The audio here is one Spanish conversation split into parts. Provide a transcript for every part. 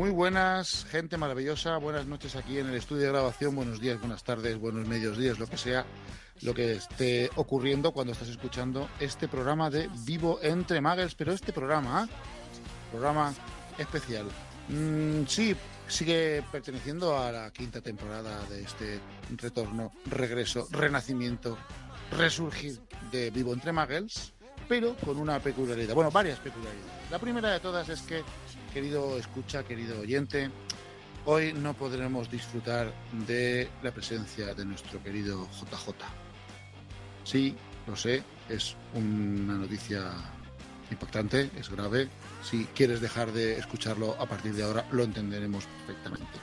Muy buenas, gente maravillosa. Buenas noches aquí en el estudio de grabación. Buenos días, buenas tardes, buenos medios días, lo que sea, lo que esté ocurriendo cuando estás escuchando este programa de Vivo entre Muggles. Pero este programa, programa especial, mm, sí, sigue perteneciendo a la quinta temporada de este retorno, regreso, renacimiento, resurgir de Vivo entre Muggles, pero con una peculiaridad. Bueno, varias peculiaridades. La primera de todas es que querido escucha, querido oyente, hoy no podremos disfrutar de la presencia de nuestro querido JJ. Sí, lo sé, es una noticia impactante, es grave. Si quieres dejar de escucharlo a partir de ahora, lo entenderemos perfectamente.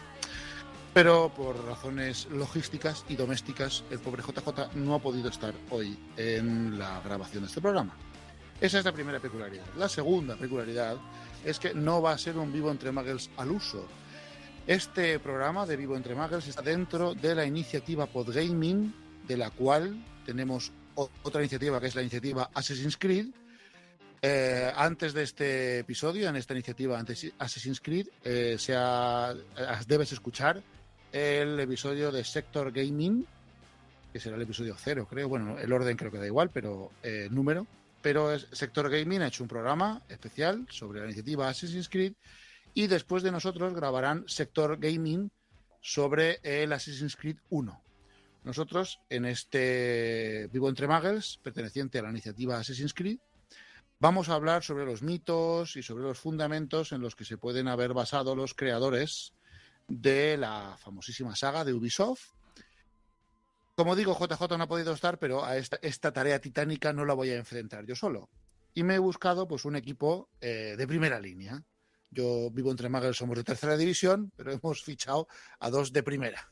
Pero por razones logísticas y domésticas, el pobre JJ no ha podido estar hoy en la grabación de este programa. Esa es la primera peculiaridad. La segunda peculiaridad es que no va a ser un Vivo entre Muggles al uso. Este programa de Vivo entre Muggles está dentro de la iniciativa Podgaming, de la cual tenemos otra iniciativa que es la iniciativa Assassin's Creed. Eh, antes de este episodio, en esta iniciativa Assassin's Creed, eh, debes escuchar el episodio de Sector Gaming, que será el episodio cero, creo. Bueno, el orden creo que da igual, pero eh, número pero Sector Gaming ha hecho un programa especial sobre la iniciativa Assassin's Creed y después de nosotros grabarán Sector Gaming sobre el Assassin's Creed 1. Nosotros, en este Vivo entre Muggles, perteneciente a la iniciativa Assassin's Creed, vamos a hablar sobre los mitos y sobre los fundamentos en los que se pueden haber basado los creadores de la famosísima saga de Ubisoft como digo, JJ no ha podido estar, pero a esta, tarea titánica no la voy a enfrentar yo solo. Y me he buscado pues un equipo eh, de primera línea. Yo vivo entre Muggles, somos de tercera división, pero hemos fichado a dos de primera.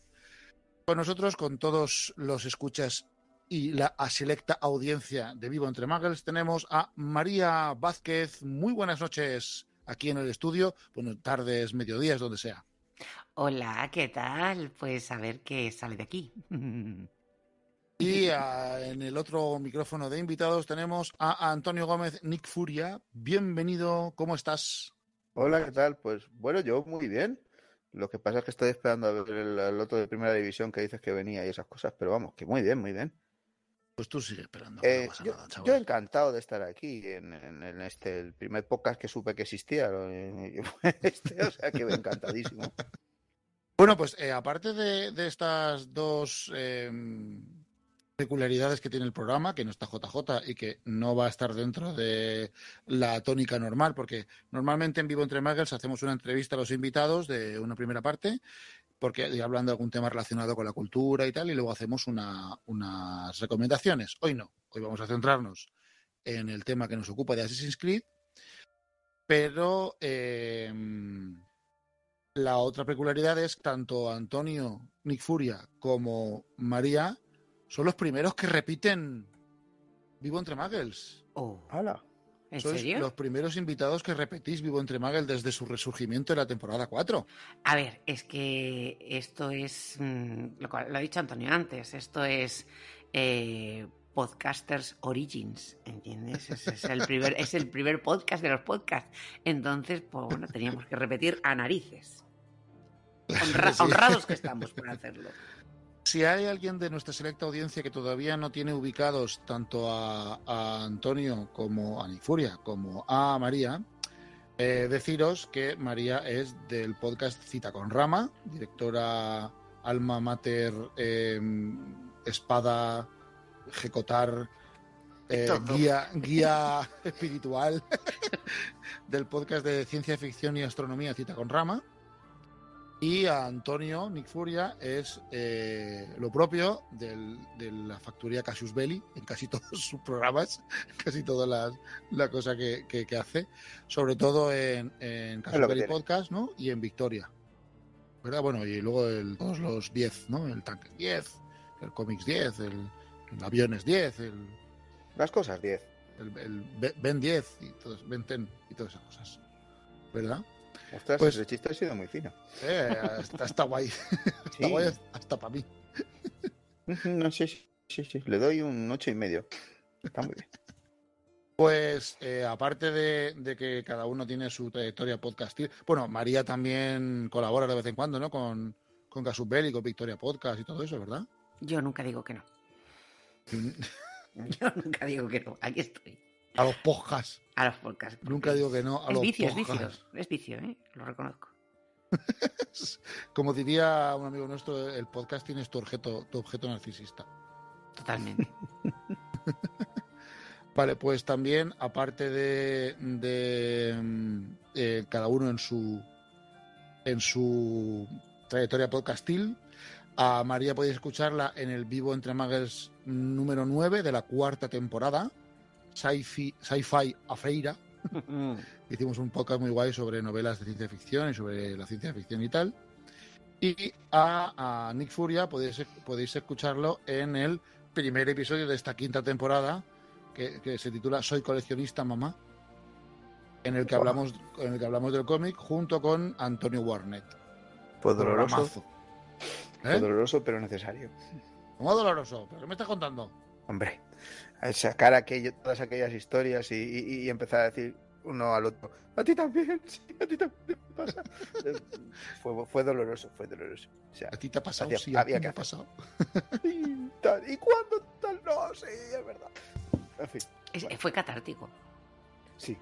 Con nosotros, con todos los escuchas y la selecta audiencia de Vivo entre Muggles, tenemos a María Vázquez. Muy buenas noches aquí en el estudio. Bueno, tardes, mediodías, donde sea. Hola, ¿qué tal? Pues a ver qué sale de aquí. Y en el otro micrófono de invitados tenemos a Antonio Gómez, Nick Furia. Bienvenido, ¿cómo estás? Hola, ¿qué tal? Pues bueno, yo muy bien. Lo que pasa es que estoy esperando a ver el, otro de primera división que dices que venía y esas cosas, pero vamos, que muy bien, muy bien. Pues tú sigue esperando. Eh, yo, yo, encantado de estar aquí en, este el primer podcast que supe que existía. Este, o sea que encantadísimo. Bueno, pues eh, aparte de, estas dos eh, peculiaridades que tiene el programa, que no está JJ y que no va a estar dentro de la tónica normal, porque normalmente en Vivo Entre Muggles hacemos una entrevista a los invitados de una primera parte, porque hablando de algún tema relacionado con la cultura y tal, y luego hacemos unas recomendaciones. Hoy no, hoy vamos a centrarnos en el tema que nos ocupa de Assassin's Creed, pero em, la otra peculiaridad es tanto Antonio, Nick Furia como María son los primeros que repiten Vivo entre Muggles. Oh. ¡Hala! ¿En Sois serio? los primeros invitados que repetís Vivo entre Muggles desde su resurgimiento en la temporada 4. A ver, es que esto es. Mm, lo, lo, ha dicho Antonio antes. Esto es. Eh, Podcasters Origins, ¿entiendes? Es, es, el primer, es el primer podcast de los podcasts. Entonces, pues bueno, teníamos que repetir a narices. Honra, sí. Honrados que estamos por hacerlo. Si hay alguien de nuestra selecta audiencia que todavía no tiene ubicados tanto a, a Antonio como a Nifuria como a María, eh, deciros que María es del podcast Cita con Rama, directora alma mater, eh, espada, ejecutar, eh, guía, guía espiritual del podcast de ciencia ficción y astronomía Cita con Rama. Y a Antonio Nick Furia es eh, lo propio del, de la factoría Cassius Belli en casi todos sus programas, casi toda la, la cosa que, que, que, hace, sobre todo en, en Cassius Belli Podcast ¿no? y en Victoria. ¿verdad? Bueno, y luego el, todos los 10, ¿no? El Tanque 10, el Comics 10, el, el Aviones 10, el... Las cosas 10. El, el Ben 10 y todos, Ben 10 y todas esas cosas. ¿Verdad? Ostras, pues, ese chiste ha sido muy fino. Eh, está, está guay. Está sí. guay hasta para mí. No, sí, sí, sí, Le doy un ocho y medio. Está muy bien. Pues eh, aparte de, de que cada uno tiene su trayectoria podcastil, bueno, María también colabora de vez en cuando, ¿no? Con, con Casubel y con Victoria Podcast y todo eso, ¿verdad? Yo nunca digo que no. Yo nunca digo que no. Aquí estoy. A los podcasts. A los podcasts. Nunca digo que no a es los vicio, es podcasts. vicio. Es vicio, ¿eh? Lo reconozco. Como diría un amigo nuestro, el podcasting es tu objeto, tu objeto narcisista. Totalmente. Vale, pues también, aparte de, de, mm, eh, cada uno en su en su trayectoria podcastil, a María podéis escucharla en el Vivo Entre Magos número 9 de la cuarta temporada, Sci-Fi Sci-Fi a Feira. Hicimos un podcast muy guay sobre novelas de ciencia ficción y sobre la ciencia ficción y tal. Y a, a Nick Furia podéis, podéis escucharlo en el primer episodio de esta quinta temporada, que, que se titula Soy coleccionista, mamá, en el que hablamos, en el que hablamos del cómic junto con Antonio Warnet. Fue doloroso, doloroso, pero necesario. ¿Cómo doloroso? ¿Pero qué me estás contando? Hombre, sacar aquello, todas aquellas historias y, y- y empezar a decir uno al otro, a ti también, sí, a ti también me pasa. Fue, fue doloroso, fue doloroso. O sea, ¿A ti te ha pasado? Había- sí, a ti que me ha pasado. y, tal, ¿y cuándo tal? No, sí, es verdad. En fin, Es- Bueno. Fue catártico. sí,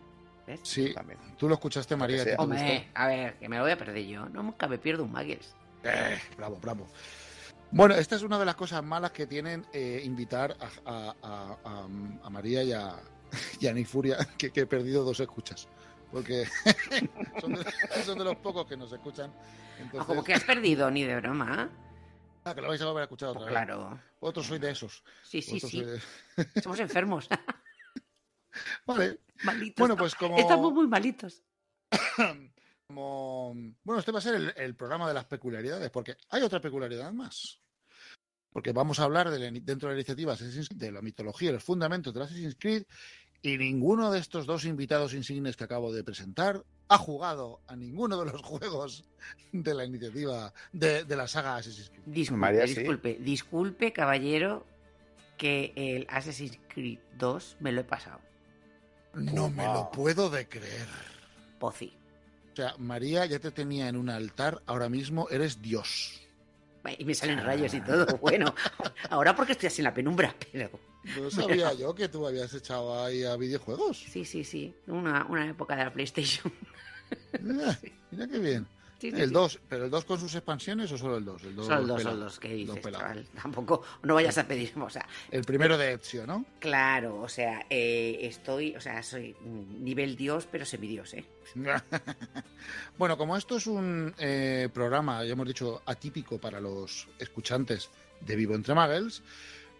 ¿Ves? Sí, también. tú lo escuchaste, María. sea. ¿a ti te Hombre, a ver, que me lo voy a perder yo. No, nunca me pierdo un Muggles. Eh, bravo, bravo. Bueno, esta es una de las cosas malas que tienen eh, invitar a, a- a- a- a María y a, y Furia, que, que he perdido dos escuchas. Porque son, de, son de los pocos que nos escuchan. Ah, Entonces, como que has perdido, ni de broma. ah, que lo vais a volver a escuchar otra Pues vez. claro. Otro soy de esos. Sí, sí, Otro sí. de- Somos enfermos. Vale, malitos. bueno, pues como... Estamos muy malitos. como- Bueno, este va a ser el, el programa de las peculiaridades, porque hay otra peculiaridad más. Porque vamos a hablar de la- dentro de la iniciativa Assassin's Creed, de la mitología y los fundamentos de Assassin's Creed, y ninguno de estos dos invitados insignes que acabo de presentar ha jugado a ninguno de los juegos de la iniciativa de, de la saga Assassin's Creed. Disculpe, María, sí. disculpe, disculpe, caballero, que el Assassin's Creed 2 me lo he pasado. No me lo puedo de creer. Pozi. O sea, María ya te tenía en un altar, ahora mismo eres Dios. Y me salen rayos y todo. Bueno, ahora porque estoy así en la penumbra, pero No sabía yo que tú habías echado ahí a videojuegos. sí, sí, sí. Una, una época de la PlayStation. Mira, mira qué bien. Sí, sí, El sí. 2, ¿pero el 2 con sus expansiones o solo el 2? El 2 Son dos, pelado. son dos, ¿qué Dos dices, chaval? Tampoco, no vayas a pedir, o sea, El primero de Ezio, ¿no? claro, o sea, eh, estoy, o sea, soy nivel dios, pero semidios, ¿eh? bueno, como esto es un eh, programa, ya hemos dicho, atípico para los escuchantes de Vivo Entre Muggles,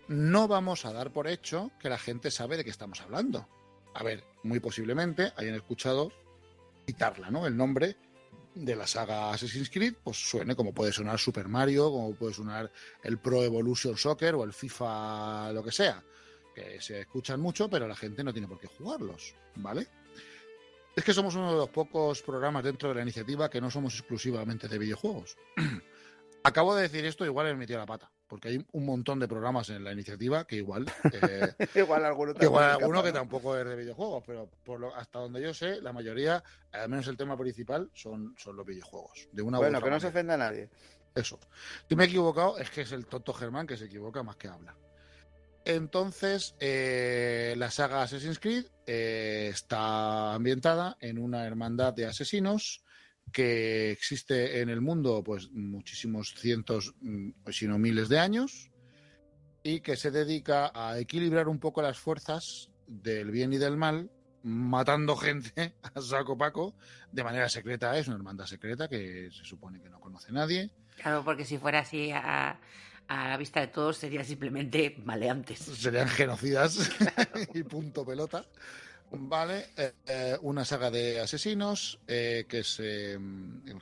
no vamos a dar por hecho que la gente sabe de qué estamos hablando. A ver, muy posiblemente hayan escuchado citarla, ¿no? El nombre de la saga Assassin's Creed, pues suene como puede sonar Super Mario, como puede sonar el Pro Evolution Soccer o el FIFA, lo que sea, que se escuchan mucho, pero la gente no tiene por qué jugarlos, ¿vale? Es que somos uno de los pocos programas dentro de la iniciativa que no somos exclusivamente de videojuegos. Acabo de decir esto, igual he metido la pata, porque hay un montón de programas en la iniciativa que igual, eh, igual alguno que tampoco es de videojuegos, pero por lo, hasta donde yo sé, la mayoría, al menos el tema principal, son, son los videojuegos. De una Bueno, que no se ofenda a nadie. Eso. Si me he equivocado, es que es el tonto Germán que se equivoca más que habla. Entonces, eh, la saga Assassin's Creed eh, está ambientada en una hermandad de asesinos que existe en el mundo pues muchísimos cientos, mm, si no miles de años, y que se dedica a equilibrar un poco las fuerzas del bien y del mal, matando gente a saco paco de manera secreta. Es una hermandad secreta que se supone que no conoce nadie. Claro, porque si fuera así a, a la vista de todos serían simplemente maleantes. serían genocidas y punto pelota. Vale, eh, eh, una saga de asesinos eh, que, se,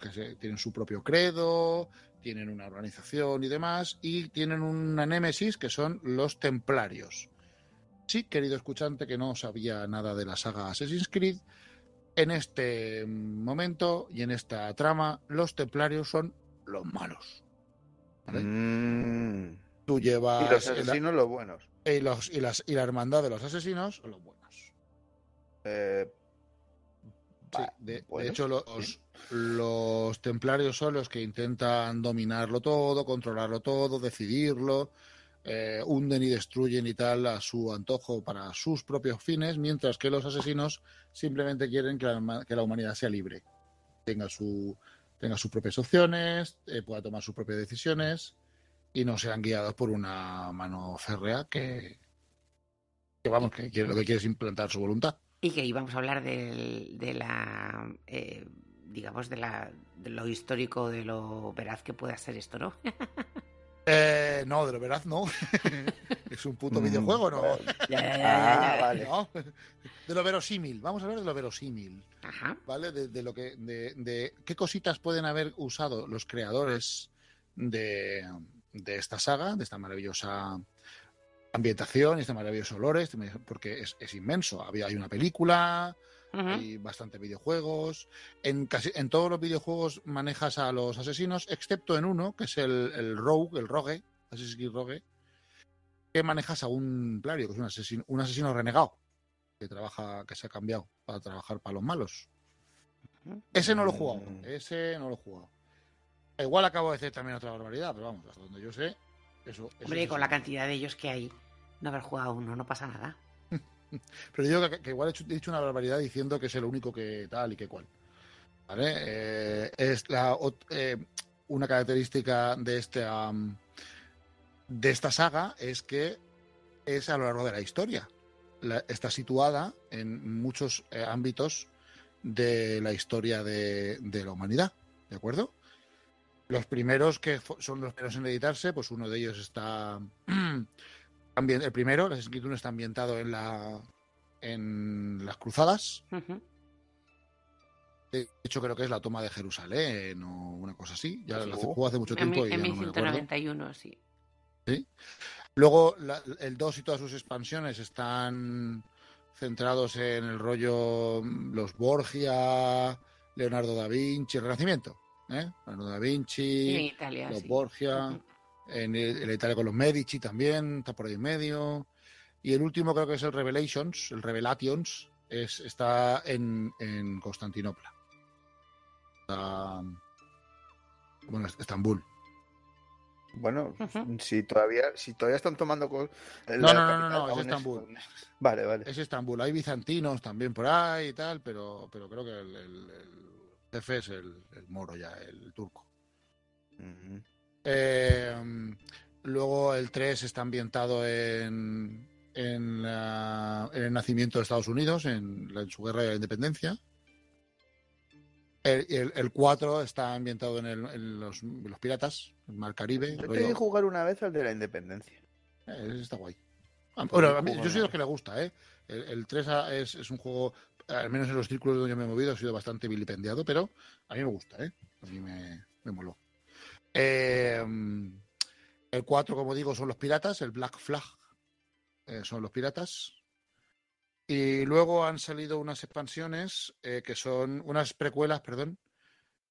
que se- tienen su propio credo, tienen una organización y demás, y tienen una némesis que son los templarios. Sí, querido escuchante que no sabía nada de la saga Assassin's Creed, en este momento y en esta trama, los templarios son los malos. ¿vale? Mm. Tú llevas Y los asesinos, los buenos. y, los, y, las, y la hermandad de los asesinos son los buenos. Eh, Sí, de, hecho, los, templarios son los que intentan dominarlo todo, controlarlo todo, decidirlo, eh, hunden y destruyen y tal a su antojo para sus propios fines, mientras que los asesinos simplemente quieren que la, huma- que la humanidad sea libre, tenga, su, tenga sus propias opciones, eh, pueda tomar sus propias decisiones y no sean guiados por una mano férrea que, que vamos, que quiere, lo que quiere es implantar su voluntad. Y que íbamos a hablar del- de la, eh, digamos, de, la, de lo histórico, de lo veraz que pueda ser esto, ¿no? Eh, no, de lo veraz no. es un puto Mm, videojuego, ¿no? Ya, ya, ya, ya, Ah, ya. vale. No. De lo verosímil. Vamos a hablar de lo verosímil, Ajá. ¿vale? De, de lo que, de, de qué cositas pueden haber usado los creadores de, de esta saga, de esta maravillosa ambientación y este maravilloso olores, porque es, es inmenso. Había, hay una película, Ujú. hay bastantes videojuegos. En, casi, en todos los videojuegos manejas a los asesinos, excepto en uno, que es el, el Rogue, el Rogue, Assassin's Creed Rogue, que manejas a un plario, que es un asesino, un asesino renegado, que trabaja, que se ha cambiado para trabajar para los malos. Ese no lo he jugado, Mm. ese no lo he jugado. Igual acabo de decir también otra barbaridad, pero vamos, hasta donde yo sé, eso. eso Hombre, es con la cantidad de ellos que hay, no haber jugado uno, no pasa nada. Pero yo digo que, igual he, dicho una barbaridad diciendo que es el único que tal y que cual. ¿Vale? Eh, es la, eh, una característica de, este, am, de esta saga es que es a lo largo de la historia. Está situada en muchos eh, ámbitos de la historia de, de la humanidad. ¿De acuerdo? Los primeros que son los primeros en editarse, pues uno de ellos está el primero, el Assassin's Creed 1, está ambientado en la en las cruzadas. De hecho, creo que es la toma de Jerusalén o una cosa así. Ya Sí. la juego hace mucho En, tiempo mi- y ya en no me acuerdo. 1191, sí. Luego, la- el 2 y todas sus expansiones están centrados en el rollo mm, los Borgia, Leonardo da Vinci, el Renacimiento. ¿eh? Leonardo da En Vinci, Italia, los sí. Borgia. En, el- en Italia con los Medici también, está por ahí en medio. Y el último creo que es el Revelations, el Revelations, es, está en, en Constantinopla. Está- bueno, es- Estambul. Bueno, si todavía, si todavía están tomando No, no, no, no, no, es Estambul. Vale, vale. Es Estambul. Hay bizantinos también por ahí y tal, pero, pero creo que el, el- el jefe es el, el moro ya, el turco. Eh, luego el 3 está ambientado en, en, la- en el nacimiento de Estados Unidos, en, su guerra de la independencia. El, el, el 4 está ambientado en, el- en los, en los piratas, el Mar Caribe. Yo di jugar una vez al de la independencia. eh, está guay. Bueno, a mí- juego yo soy de los que le gusta, ¿eh? El, el 3 a- es, es un juego, al menos en los círculos donde yo me he movido, ha sido bastante vilipendiado, pero a mí me gusta, ¿eh? A mí me, me moló. Eh, el 4, como digo, son los piratas, el Black Flag eh, son los piratas. Y luego han salido unas expansiones eh, que son, unas precuelas, perdón,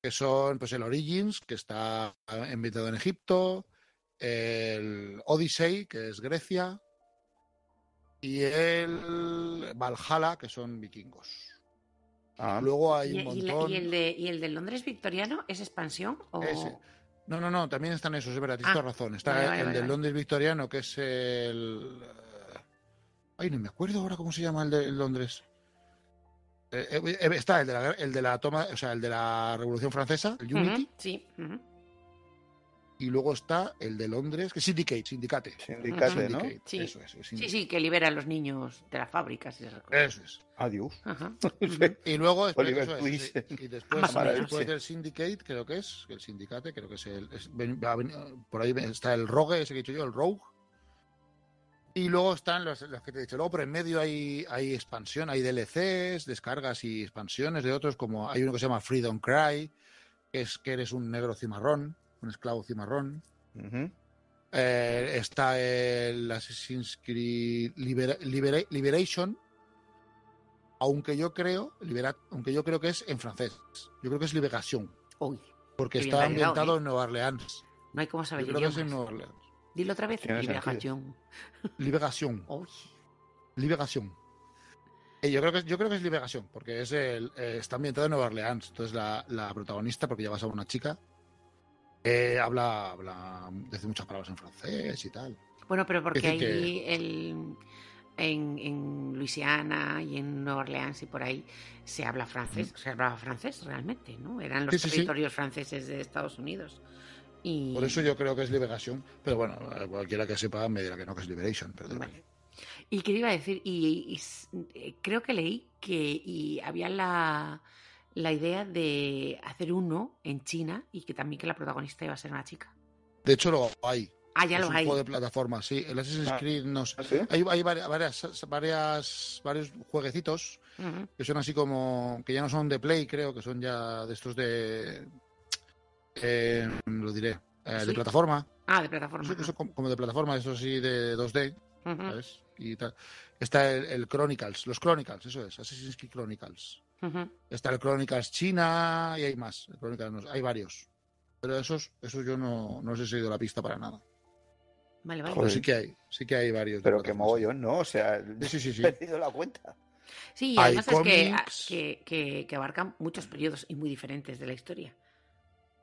que son pues el Origins, que está ambientado en Egipto, el Odyssey, que es Grecia, y el Valhalla, que son vikingos. Ah, Luego hay ¿Y, un y la- montón. y el de, ¿Y el de Londres victoriano es expansión? O... Ese. No, no, no, también están esos, es verdad, tienes Ah, razón. Está vale, vale, el del. Londres victoriano, que es el. eh, Ay, no me acuerdo ahora cómo se llama el de el Londres. Eh, eh, está el de, la, el de la toma, o sea, el de la Revolución Francesa, el Unity, Sí. Y luego está el de Londres, que es Syndicate, Sindicate. Sindicate, ¿no? Syndicate, Sí. Eso es. el Sí, Syndicate. sí, que libera a los niños de las fábricas y esas cosas. Eso es. Adiós. Ajá. Y luego Oliver eso es, sí. y después, menos, después del Syndicate, creo que es, el Sindicate, creo que es el. es- ven- va a venir- por ahí está el Rogue, ese que he dicho yo, el Rogue. Y luego están los, los que te he dicho. Luego por en medio hay, hay expansión, hay DLCs, descargas y expansiones de otros, como hay uno que se llama Freedom Cry, que es que eres un negro cimarrón, un esclavo cimarrón. Eh, está el Assassin's Creed Libera- Libera- Liberation, aunque yo creo, libera- aunque yo creo que es en francés. Yo creo que es Liberación, Uy, porque está ambientado ¿eh? en Nueva Orleans. no hay como saber Yo creo que es en idiomas. Nueva Orleans. Dilo otra vez. Liberación. Liberación, Uy. Liberación. Eh, yo creo que yo creo que es Liberación, porque es el, eh, está ambientado en Nueva Orleans. Entonces la, la protagonista, porque ya vas a una chica, eh, habla, habla, dice muchas palabras en francés y tal. Bueno, pero porque que- ahí el, en, en Luisiana y en Nueva Orleans y por ahí se habla francés, se hablaba francés realmente, ¿no? Eran los Sí, sí, sí. territorios franceses de Estados Unidos. Y... Por eso yo creo que es Liberación, pero bueno, eh, cualquiera que sepa me dirá que no, que es Liberation. Pero Vale. Y qué iba a decir, y, y eh, creo que leí que y había la, la idea de hacer uno en China y que también que la protagonista iba a ser una chica. De hecho, lo hay. Ah, ya es lo un hay. juego de plataforma, sí. El Assassin's Ah. Creed no sé. ¿Ah, sí? Hay, hay varias, varias, varios jueguecitos que son así como. que ya no son de Play, creo, que son ya de estos de. eh, lo diré. eh, de plataforma. Ah, de plataforma. Eso- eso como como de plataforma, eso sí, de 2D, Ujú, ¿sabes? Y tal. Está el, el Chronicles, los Chronicles, eso es, Assassin's Creed Chronicles. Está el Chronicles China y hay más. El no- hay varios. Pero esos, esos yo no, no os he seguido la pista para nada. Vale, vale. Pero sí que hay, sí que hay varios. Pero que mogollón, ¿no? O sea, Sí, sí, sí, sí. he perdido la cuenta. Sí, y Hay además es que, que, que- que abarcan muchos periodos y muy diferentes de la historia.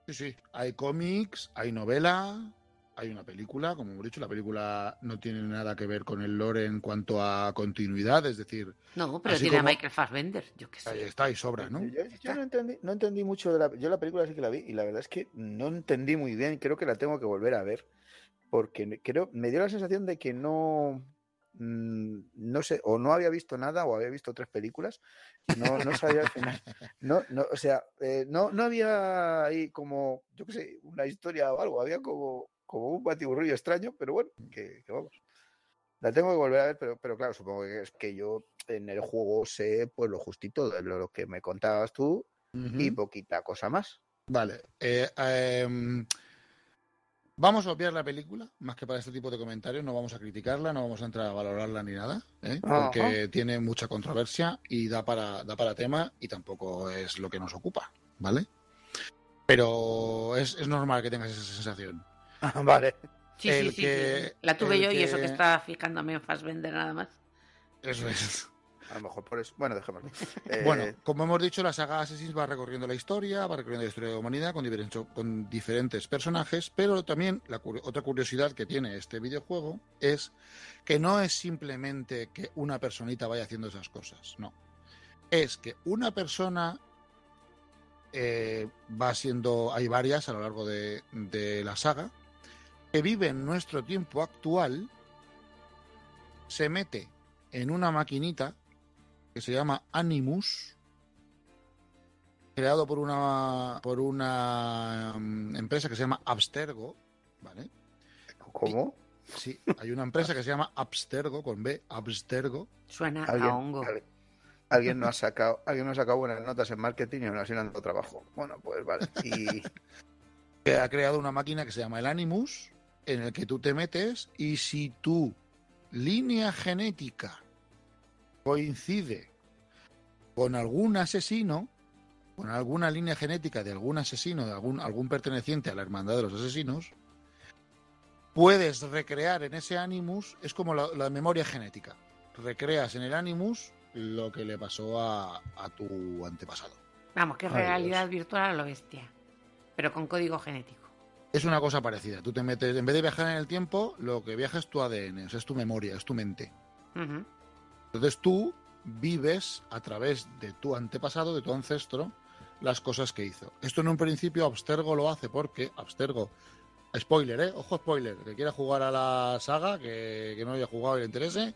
Sí, sí. Hay cómics, hay novela, hay una película, como hemos dicho, la película no tiene nada que ver con el lore en cuanto a continuidad, es decir, No, pero tiene como- a Michael Fassbender, yo qué ahí sé. está y sobra, ¿no? Yo, yo no, entendí, no entendí mucho de la... Yo la película sí que la vi y la verdad es que no entendí muy bien y creo que la tengo que volver a ver porque creo me dio la sensación de que no mm, no sé o no había visto nada o había visto tres películas no sabía al final no, no o sea eh, no, no había ahí como yo qué sé una historia o algo había como como un batiburrillo extraño pero bueno que, que vamos la tengo que volver a ver pero pero claro supongo que es que yo en el juego sé pues lo justito de lo, lo que me contabas tú Ujú. y poquita cosa más. Vale. eh, em, vamos a obviar la película, más que para este tipo de comentarios. No vamos a criticarla, no vamos a entrar a valorarla ni nada, ¿eh? porque Ajá. tiene mucha controversia y da para, da para tema y tampoco es lo que nos ocupa, ¿vale? Pero es, es normal que tengas esa sensación. vale. Sí, el sí, sí, que- sí. La tuve yo y eso que estaba fijándome en Fassbender nada más. Eso es. A lo mejor por eso. Bueno, dejémoslo. Eh, Bueno, como hemos dicho, la saga Assassin's va recorriendo la historia, va recorriendo la historia de la humanidad con, diferentes- con diferentes personajes, pero también la cu- otra curiosidad que tiene este videojuego es que no es simplemente que una personita vaya haciendo esas cosas, no. Es que una persona eh, va siendo, hay varias a lo largo de, de la saga, que vive en nuestro tiempo actual, se mete en una maquinita que se llama Animus, creado por una por una mm, empresa que se llama Abstergo, ¿vale? ¿Cómo? Sí, hay una empresa que se llama Abstergo con B, Abstergo. Suena ¿Alguien, a hongo. al- alguien no ha sacado, alguien no ha sacado buenas notas en marketing y aún así no han dado trabajo. Bueno, pues vale. Y que ha creado una máquina que se llama el Animus, en el que tú te metes y si tu línea genética coincide con algún asesino, con alguna línea genética de algún asesino, de algún, algún perteneciente a la hermandad de los asesinos, puedes recrear en ese Animus, es como la, la memoria genética. Recreas en el Animus lo que le pasó a, a tu antepasado. Vamos, que es realidad virtual a lo bestia. Pero con código genético. Es una cosa parecida. Tú te metes, en vez de viajar en el tiempo, lo que viaja es tu ADN, o sea, es tu memoria, es tu mente. Entonces tú vives a través de tu antepasado, de tu ancestro, las cosas que hizo. Esto en un principio Abstergo lo hace porque Abstergo, spoiler, ¿eh? Ojo spoiler, que quiera jugar a la saga, que, que no haya jugado y le interese,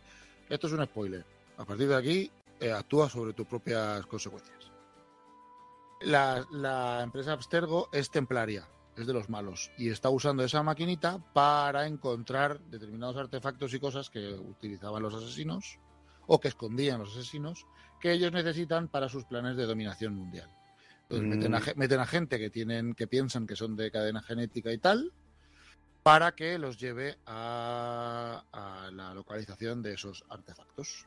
esto es un spoiler. A partir de aquí, eh, actúa sobre tus propias consecuencias. La, la empresa Abstergo es templaria, es de los malos, y está usando esa maquinita para encontrar determinados artefactos y cosas que utilizaban los asesinos o que escondían los asesinos que ellos necesitan para sus planes de dominación mundial. Entonces Mm. meten, a, ge- meten a gente que tienen que piensan que son de cadena genética y tal para que los lleve a, a la localización de esos artefactos.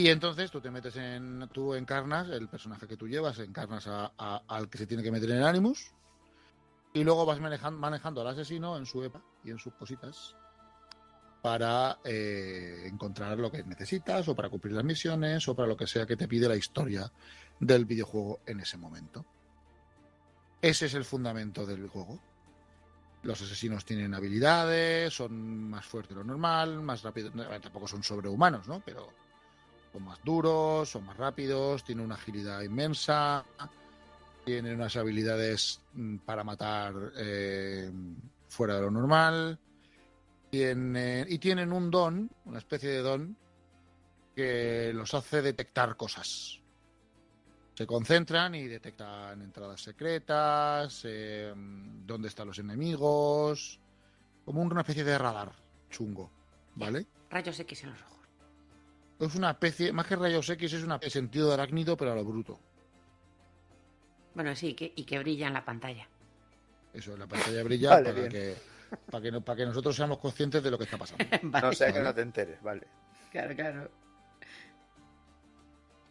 Y entonces tú te metes en. Tú encarnas el personaje que tú llevas, encarnas a- al que se tiene que meter en el Animus. Y luego vas manejan- manejando al asesino en su EPA y en sus cositas. para eh, encontrar lo que necesitas o para cumplir las misiones o para lo que sea que te pide la historia del videojuego en ese momento. Ese es el fundamento del juego. Los asesinos tienen habilidades, son más fuertes de lo normal, más rápidos, tampoco son sobrehumanos, ¿no? Pero son más duros, son más rápidos, tienen una agilidad inmensa, tienen unas habilidades mm, para matar eh, fuera de lo normal, tienen, y tienen un don, una especie de don, que los hace detectar cosas. Se concentran y detectan entradas secretas, eh, dónde están los enemigos, como una especie de radar chungo, ¿vale? Rayos X en los ojos. Es una especie, más que rayos X, es una especie de sentido de arácnido, pero a lo bruto. Bueno, sí, que, y que brilla en la pantalla. Eso, la pantalla brilla Vale, para, que, para, que, no- para que nosotros seamos conscientes de lo que está pasando. Vale, No sea que no te enteres, vale. Claro, claro.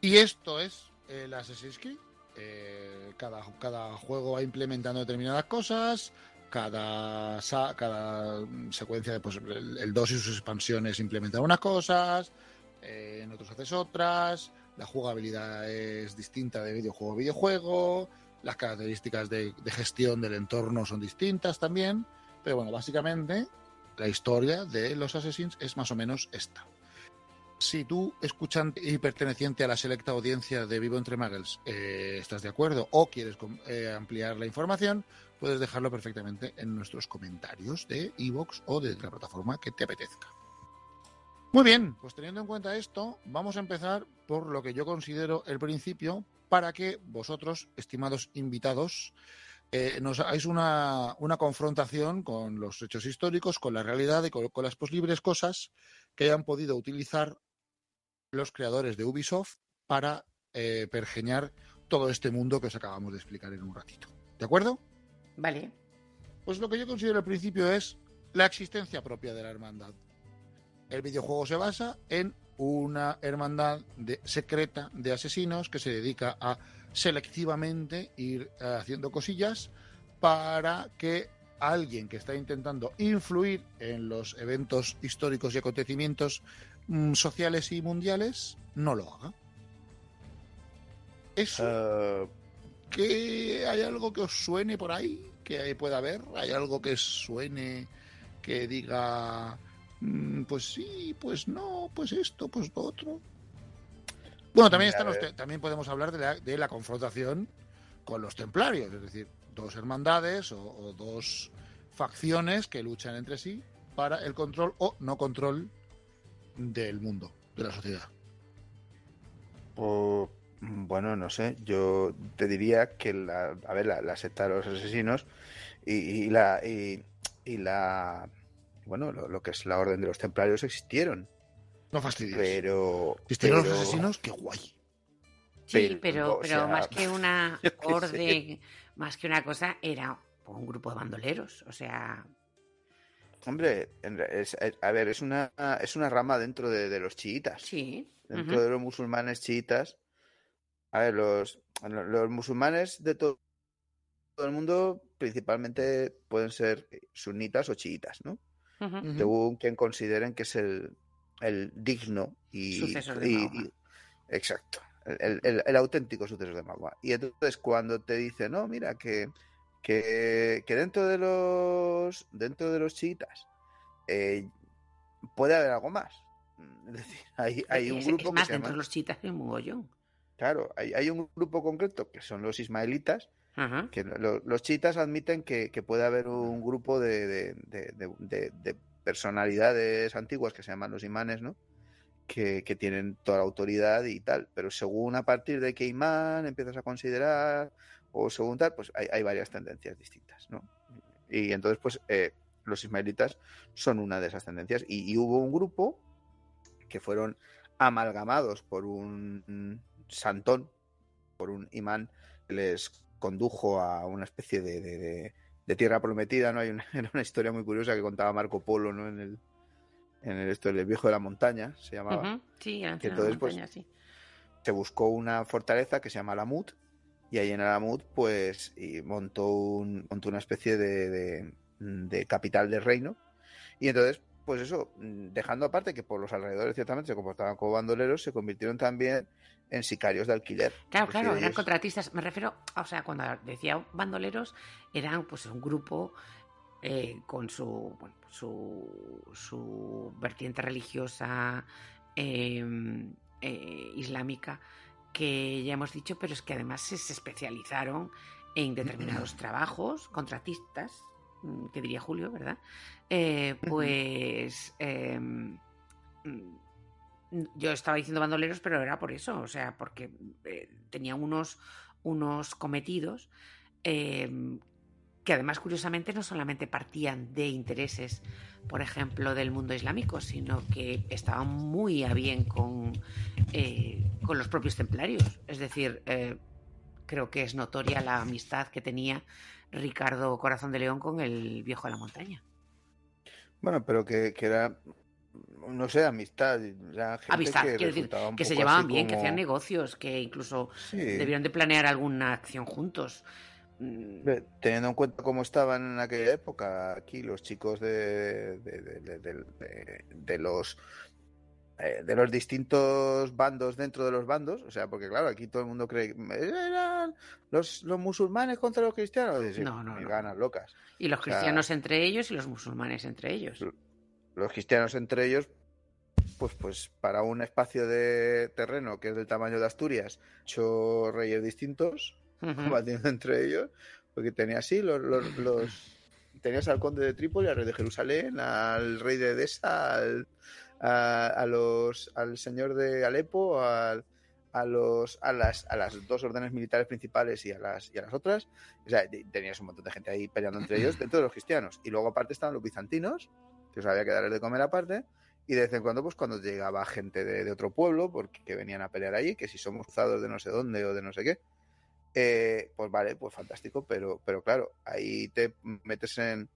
Y esto es el Assassin's Creed. Eh, cada, cada juego va implementando determinadas cosas. Cada, cada secuencia de pues, el, el 2 y sus expansiones implementan unas cosas. Eh, en otros haces otras. La jugabilidad es distinta de videojuego a videojuego. Las características de, gestión del entorno son distintas también. Pero bueno, básicamente la historia de los Assassins es más o menos esta. Si tú, escuchante y perteneciente a la selecta audiencia de Vivo Entre Muggles, eh, estás de acuerdo o quieres eh, ampliar la información, puedes dejarlo perfectamente en nuestros comentarios de iVoox o de la plataforma que te apetezca. Muy bien, pues teniendo en cuenta esto, vamos a empezar por lo que yo considero el principio para que vosotros, estimados invitados, eh, nos hagáis una, una confrontación con los hechos históricos, con la realidad y con, con las posibles cosas que hayan podido utilizar los creadores de Ubisoft para eh, pergeñar todo este mundo que os acabamos de explicar en un ratito. ¿De acuerdo? Vale. Pues lo que yo considero al principio es la existencia propia de la hermandad. El videojuego se basa en una hermandad de- secreta de asesinos que se dedica a selectivamente ir eh, haciendo cosillas para que alguien que está intentando influir en los eventos históricos y acontecimientos mm, sociales y mundiales no lo haga. Eso. Eh, que hay algo que os suene por ahí, que pueda haber, hay algo que suene que diga, pues sí, pues no, pues esto, pues lo otro. Bueno, también, están los también podemos hablar de la, de la confrontación con los templarios, es decir, dos hermandades o, o dos facciones que luchan entre sí para el control o no control del mundo, de la sociedad. mm, bueno, no sé. Yo te diría que la, a ver, la, la secta de los asesinos y, y la y, y la bueno, lo, lo que es la orden de los templarios existieron, No fastidies. pero ¿Existieron pero- los asesinos? ¡Qué guay! Sí, Pero, pero, o pero sea, más que una orden, más que una cosa, era un grupo de bandoleros. O sea, Hombre, es- a ver, es una es una rama dentro de, de los chiitas. sí. dentro de los musulmanes chiitas. A ver, los, los musulmanes de to- todo el mundo principalmente pueden ser sunitas o chiitas, ¿no? Ujú. Según quien consideren que es el, el digno y, Sucesor de y- y- exacto, el, el- el auténtico sucesor de Mahoma. Y entonces cuando te dicen, no, mira, que, que, que dentro de los dentro de los chiitas eh, puede haber algo más. Es decir, hay, hay un Es- grupo es más, que se dentro llama... de los chitas hay un mogollón. Claro, hay, hay un grupo concreto que son los ismaelitas, Que lo- los chiitas admiten que, que puede haber un grupo de, de- de- de- de- de personalidades antiguas que se llaman los imanes, ¿no? Que, que tienen toda la autoridad y tal, pero según a partir de qué imán empiezas a considerar o según tal, pues hay, hay varias tendencias distintas, ¿no? Y entonces, pues eh, los ismaelitas son una de esas tendencias y hubo un grupo que fueron amalgamados por un santón, por un imán que les condujo a una especie de, de- de- de tierra prometida, ¿no? Hay una, era una historia muy curiosa que contaba Marco Polo, ¿no? En el, en el esto, el viejo de la montaña, se llamaba. Ujú, Sí, el anciano de la entonces, pues, montaña, sí. Se buscó una fortaleza que se llama Alamut, y ahí en Alamut, pues, y montó, un, montó una especie de, de- de capital del reino, y entonces pues eso, mm, dejando aparte que por los alrededores ciertamente se comportaban como bandoleros, se convirtieron también en sicarios de alquiler. Claro, claro, eran contratistas. Me refiero, o sea, cuando decía bandoleros, eran pues un grupo eh, con su, bueno, su, su vertiente religiosa em, eh, islámica, que ya hemos dicho, pero es que además se, especializaron en determinados trabajos, contratistas, mm, que diría Julio, ¿verdad? Eh, pues em, yo estaba diciendo bandoleros, pero era por eso, o sea, porque tenían unos, unos cometidos em, que además curiosamente no solamente partían de intereses, por ejemplo, del mundo islámico, sino que estaban muy a bien con, eh, con los propios templarios. Es decir, eh, creo que es notoria la amistad que tenía Ricardo Corazón de León con el viejo de la montaña. Bueno, pero que, era no sé, amistad. amistad, quiero decir, que se llevaban bien, que hacían negocios, que incluso debieron de planear alguna acción juntos. Mm. Teniendo en cuenta cómo estaban en aquella época aquí los chicos de, de, los eh, de los distintos bandos dentro de los bandos, o sea, porque claro, aquí todo el mundo cree eran los, los musulmanes contra los cristianos, no, no, ganas locas. Y los cristianos entre ellos y los musulmanes entre ellos. Los cristianos entre ellos, pues, pues para un espacio de terreno que es del tamaño de Asturias, ocho reyes distintos, combatiendo entre ellos, porque tenía así los, los, tenías al conde de Trípoli, al rey de Jerusalén, al rey de Edesa, al, a, los, al señor de Alepo, a, los, a, las, a las dos órdenes militares principales y a las, y a las otras. O sea, tenías un montón de gente ahí peleando entre ellos, dentro de los cristianos. Y luego aparte estaban los bizantinos, que os había que darles de comer aparte. Y de vez en cuando, pues cuando llegaba gente de, de otro pueblo, porque que venían a pelear allí, que si somos cruzados de no sé dónde o de no sé qué, eh, pues vale, pues fantástico, pero, pero claro, ahí te metes en,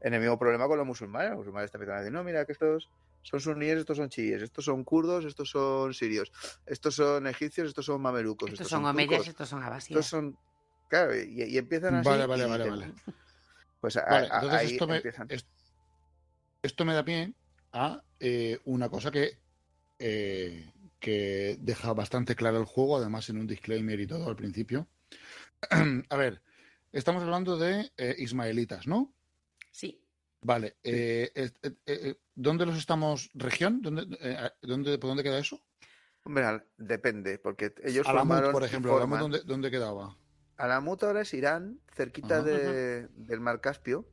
en el mismo problema con los musulmanes. Los musulmanes te empiezan a decir, no, mira, que estos son suníes, estos son chiíes, estos son kurdos, estos son sirios, estos son egipcios, estos son mamelucos. Estos, son omeyas, estos son abasíes. Estos son, claro, y, empiezan así. Vale, vale, vale, vale. Pues entonces esto, me, esto, me da pie a eh, una cosa que eh, que deja bastante claro el juego, además en un disclaimer y todo al principio. a ver, estamos hablando de eh, ismaelitas, ¿no? Sí. Vale. Eh, eh, ¿Dónde los estamos? ¿Región? ¿Dónde, dónde, ¿Por dónde queda eso? Hombre, depende, porque ellos Alamut, formaron... por ejemplo, Alamut, ¿dónde, ¿dónde, quedaba? Alamut ahora es Irán, cerquita de, del mar Caspio.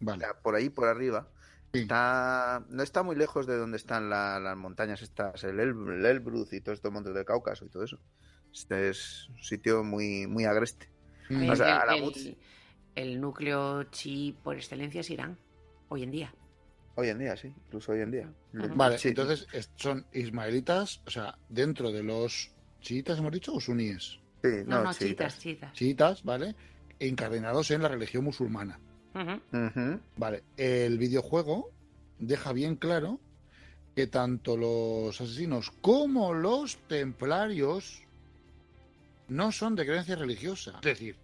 Vale. por ahí, por arriba. Está, no está muy lejos de donde están las montañas estas, el, Elbruz y todos estos montes del Cáucaso y todo eso. Este es un sitio muy, muy agreste. el, núcleo chi por excelencia es Irán, hoy en día. Hoy en día, sí, incluso hoy en día. Vale, entonces son ismaelitas, o sea, dentro de los chiitas, hemos dicho, o suníes. Sí, no, no, chiitas, chiitas. Chiitas, ¿vale? Encadenados en la religión musulmana. Vale, el videojuego deja bien claro que tanto los asesinos como los templarios no son de creencia religiosa. Es decir,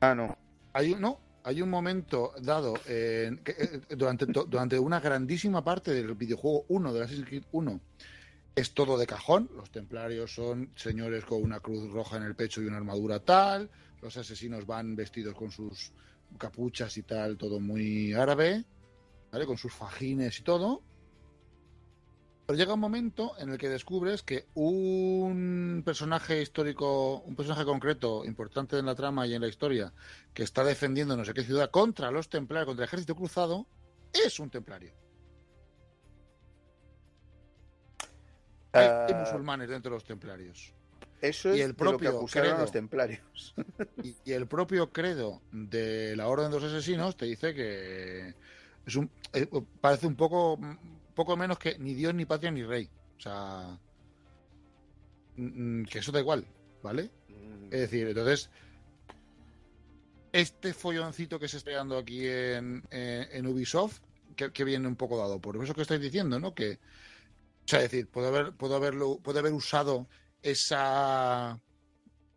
ah, no. Hay un, no, hay un momento dado eh, durante, durante una grandísima parte del videojuego 1 de Assassin's Creed 1 es todo de cajón. Los templarios son señores con una cruz roja en el pecho y una armadura tal. Los asesinos van vestidos con sus capuchas y tal, todo muy árabe, ¿vale? Con sus fajines y todo. Pero llega un momento en el que descubres que un personaje histórico, un personaje concreto, importante en la trama y en la historia, que está defendiendo no sé qué ciudad contra los templarios, contra el ejército cruzado, es un templario. Hay, ah. musulmanes dentro de los templarios. Eso es y el propio lo que credo, los templarios. Y, el propio credo de la Orden de los Asesinos te dice que es un eh, parece un poco poco menos que ni Dios ni patria ni rey. O sea, que eso da igual, ¿vale? Mm. Es decir, entonces este folloncito que se está dando aquí en, en, Ubisoft, que, viene un poco dado por eso que estáis diciendo, ¿no? Que, o sea, decir, puedo haber, puedo haberlo, puede haber usado esa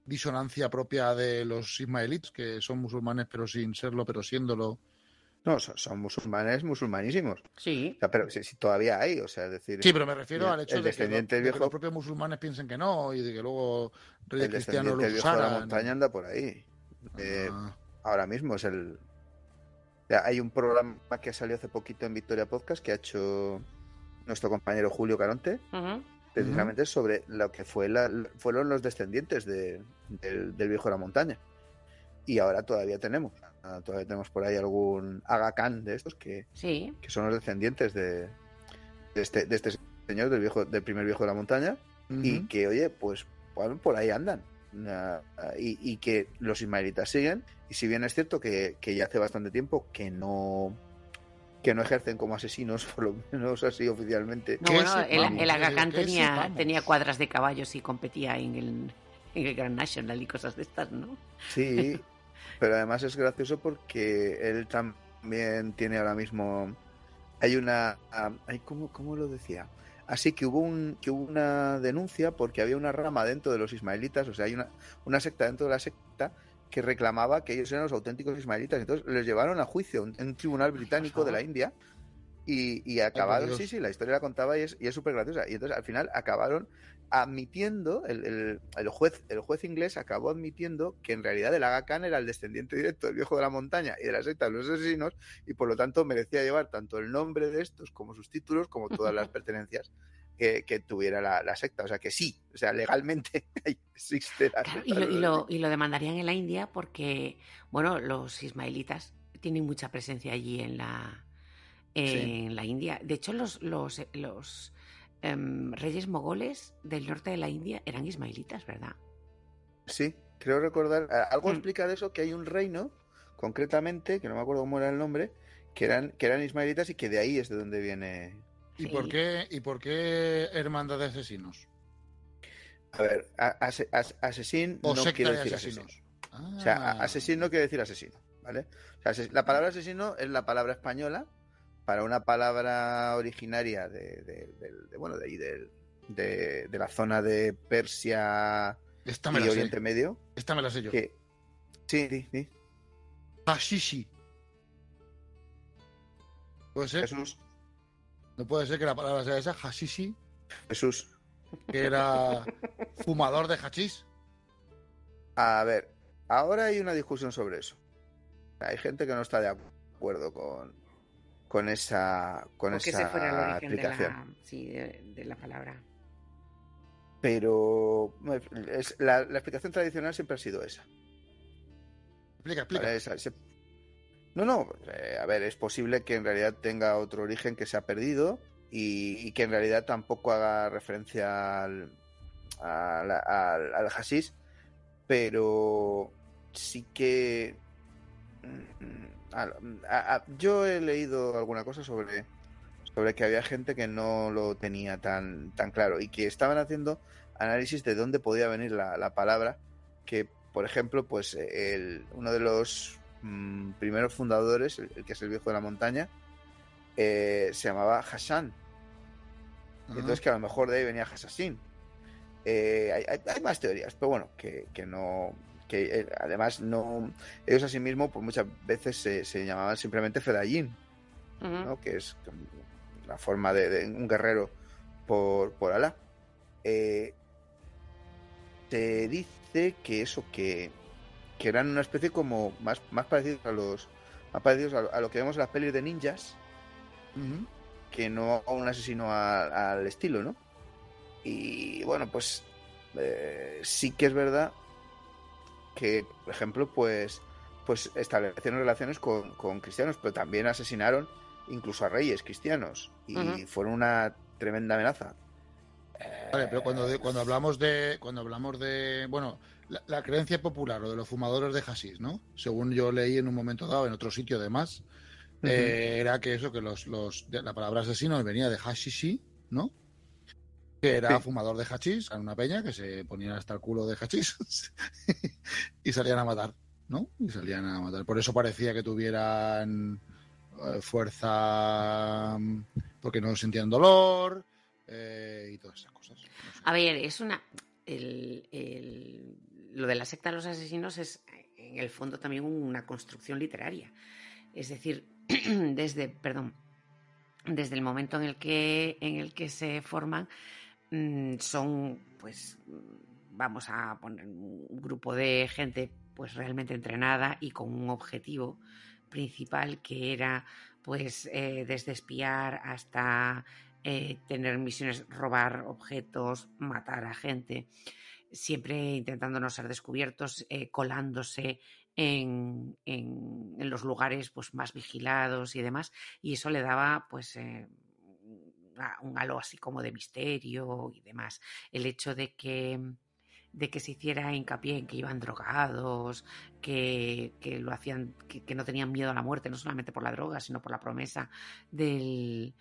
disonancia propia de los ismaelitas, que son musulmanes pero sin serlo, pero siéndolo, No, son, son musulmanes musulmanísimos. Sí. O sea, pero si, si todavía hay, o sea, es decir, Sí, pero me refiero el- al hecho el de que, lo- de que viejo- los propios musulmanes piensen que no y de que luego reyes el cristianos los viejo de la usaran. montaña anda por ahí. Eh, Ah, ahora mismo es el. Ya, Hay un programa que salió hace poquito en Victoria Podcast que ha hecho nuestro compañero Julio Caronte, precisamente sobre lo que fue la, fueron los descendientes de- del, del viejo de la montaña. Y ahora todavía tenemos, todavía tenemos por ahí algún Aga Khan de estos que, Sí. que son los descendientes de, de este, de este señor, del viejo, del primer viejo de la montaña, y que, oye, pues bueno, por ahí andan. Ah, ah, y, y que los ismaelitas siguen. Y si bien es cierto que, que ya hace bastante tiempo que no que no ejercen como asesinos, por lo menos así oficialmente. No, Que bueno, el, el Aga Khan que tenía, tenía cuadras de caballos y competía en el, en el Grand National y cosas de estas, ¿no? Sí, pero además es gracioso porque él también tiene ahora mismo. Hay una. ah, ay, ¿cómo, ¿Cómo lo decía? Así que hubo, un, que hubo una denuncia porque había una rama dentro de los ismaelitas, o sea, hay una, una secta dentro de la secta que reclamaba que ellos eran los auténticos ismaelitas. Entonces les llevaron a juicio en un tribunal británico de la India y, y acabaron. Sí, sí, la historia la contaba y es y es súper graciosa. Y entonces al final acabaron admitiendo, el, el- el juez, el juez inglés acabó admitiendo que en realidad el Aga Khan era el descendiente directo del viejo de la montaña y de la secta de los asesinos, y por lo tanto merecía llevar tanto el nombre de estos como sus títulos, como todas las pertenencias que, que tuviera la, la secta. O sea que sí, o sea, legalmente existe la Claro, secta y, lo, y lo demandarían en la India porque, bueno, los ismaelitas tienen mucha presencia allí en la, en la India. De hecho, los, los, los em, reyes mogoles del norte de la India eran ismaelitas, ¿verdad? Sí, creo recordar. Algo Mm. explica de eso que hay un reino, concretamente, que no me acuerdo cómo era el nombre, que eran, que eran ismaelitas y que de ahí es de donde viene. ¿Y, Sí. por qué, ¿Y por qué hermandad de asesinos? A ver, as- asesín ¿O no quiere de decir asesinos? asesino. O sea, Ah. asesino no quiere decir asesino, ¿vale? O sea, la palabra asesino es la palabra española para una palabra originaria de, de- del- de- bueno, de ahí, de, la zona de Persia Esta me y la sé. Oriente Medio, Esta me la sé yo. que... Sí, sí, sí. Hashishi. ¿Puede ser? Jesús, No puede ser que la palabra sea esa, hashishi, Jesús. que era fumador de hachís. A ver, ahora hay una discusión sobre eso. Hay gente que no está de acuerdo con, con esa, con Porque esa fuera origen de explicación. la, sí, de, de la palabra. Pero es- la, la explicación tradicional siempre ha sido esa. Explica, explica. ¿vale? Esa- se- No, no, eh, a ver, es posible que en realidad tenga otro origen que se ha perdido y, y que en realidad tampoco haga referencia al, al, al, al hashish, pero sí que... mm, a- a- a- yo he leído alguna cosa sobre, sobre que había gente que no lo tenía tan, tan claro y que estaban haciendo análisis de dónde podía venir la, la palabra que por ejemplo pues el, uno de los mm, primeros fundadores el, el que es el viejo de la montaña eh, se llamaba Hassan. Entonces que a lo mejor de ahí venía Hassassin Eh, hay, hay- hay más teorías pero bueno que, que no que eh, además no ellos a sí mismos pues muchas veces se, se llamaban simplemente Fedayín. ¿no? que es la forma de, de un guerrero por, por Alá. Eh, se dice que eso, que, que eran una especie como más, más parecidos a los más parecidos a, lo- a lo que vemos en las pelis de ninjas, que no a un asesino a- al estilo, ¿no? Y bueno, pues eh, sí que es verdad que, por ejemplo, pues, pues establecieron relaciones con, con cristianos, pero también asesinaron incluso a reyes cristianos y fueron una tremenda amenaza. Vale, pero cuando, de- cuando hablamos de cuando hablamos de bueno la, la creencia popular o de los fumadores de hashish, ¿no? Según yo leí en un momento dado en otro sitio además, eh, era que eso que los, los la palabra asesino venía de hashishi, ¿no? Que era Sí. fumador de hachís, era una peña que se ponían hasta el culo de hachís y salían a matar, ¿no? Y salían a matar. Por eso parecía que tuvieran eh, fuerza mm, porque no sentían dolor eh, y todas esas cosas. No sé. A ver, es una. el- el- lo de la secta de los asesinos es, en el fondo, también una construcción literaria. Es decir, desde, perdón, desde el momento en el que, en el que se forman, son, pues, vamos a poner un grupo de gente, pues, realmente entrenada y con un objetivo principal que era, pues, eh, desde espiar hasta eh, tener misiones, robar objetos, matar a gente, siempre intentando no ser descubiertos, eh, colándose en, los lugares pues, más vigilados y demás, y eso le daba pues un halo así como de misterio y demás. El hecho de que de que se hiciera hincapié en que iban drogados, que, lo hacían, que, no tenían miedo a la muerte, no solamente por la droga, sino por la promesa del,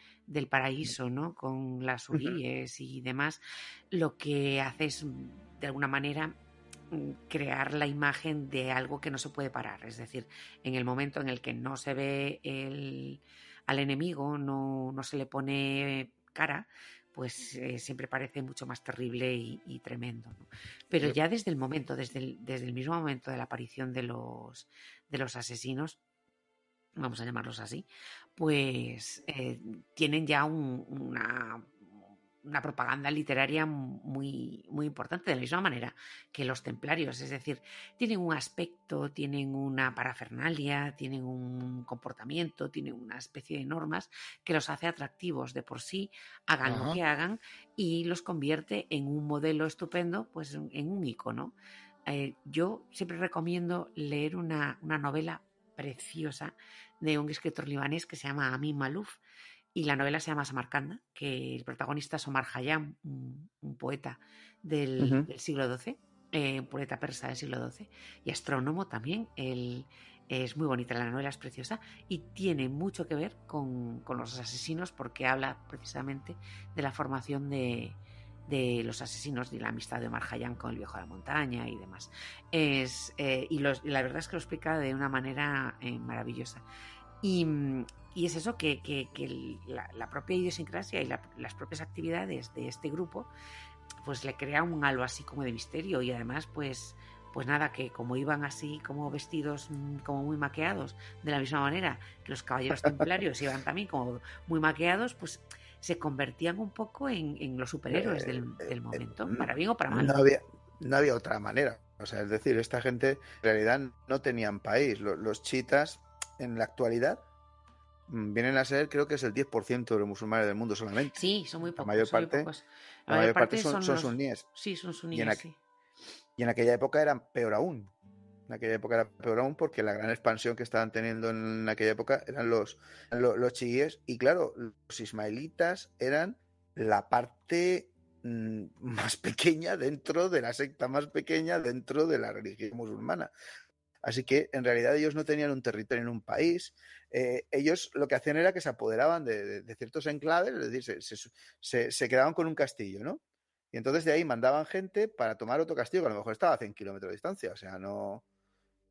paraíso, ¿no? Con las uríes y demás, lo que hace es, de alguna manera, mm, crear la imagen de algo que no se puede parar. Es decir, en el momento en el que no se ve el, al enemigo, no, no se le pone cara, pues eh, siempre parece mucho más terrible y, tremendo. Pero ya desde el momento, desde el, desde el mismo momento de la aparición de los, de los asesinos, vamos a llamarlos así, pues eh, tienen ya una una propaganda literaria muy, muy importante, de la misma manera que los templarios, es decir, tienen un aspecto, tienen una parafernalia, tienen un comportamiento, tienen una especie de normas que los hace atractivos de por sí, hagan lo que hagan y los convierte en un modelo estupendo, pues en un icono. Eh, yo siempre recomiendo leer una, una novela preciosa de un escritor libanés que se llama Amin Malouf, y la novela se llama Samarcanda, que el protagonista es Omar Khayyam, un, poeta del, siglo XII, eh, un poeta persa del siglo XII, y astrónomo también. Él, es muy bonita, la novela es preciosa y tiene mucho que ver con, los asesinos porque habla precisamente de la formación de, los asesinos y la amistad de Omar Khayyam con el viejo de la montaña y demás. Es, eh, y, la verdad es que lo explica de una manera eh, maravillosa. Y, y es eso que, la, propia idiosincrasia y las propias actividades de este grupo pues le crea un halo así como de misterio y además pues pues nada, que como iban así como vestidos mm, como muy maqueados, de la misma manera que los caballeros templarios iban también como muy maqueados, pues se convertían un poco en, los superhéroes del, eh, eh, momento, para bien o para mal. No había, no había otra manera. O sea, es decir, esta gente en realidad no tenían país. Los chitas en la actualidad vienen a ser, creo que es el 10% de los musulmanes del mundo solamente. Sí, son muy pocos. La mayor parte, La, mayor parte son, son, suníes. Sí, son suníes. Y en, aquella época eran peor aún. En aquella época era peor aún porque la gran expansión que estaban teniendo en aquella época eran los, los, chiíes. Y claro, los ismaelitas eran la parte mm, más pequeña dentro de la secta más pequeña dentro de la religión musulmana. Así que en realidad ellos no tenían un territorio en un país. Eh, ellos lo que hacían era que se apoderaban de, ciertos enclaves, es decir, se, quedaban con un castillo, ¿no? Y entonces de ahí mandaban gente para tomar otro castillo que a lo mejor estaba a 100 kilómetros de distancia. O sea, no,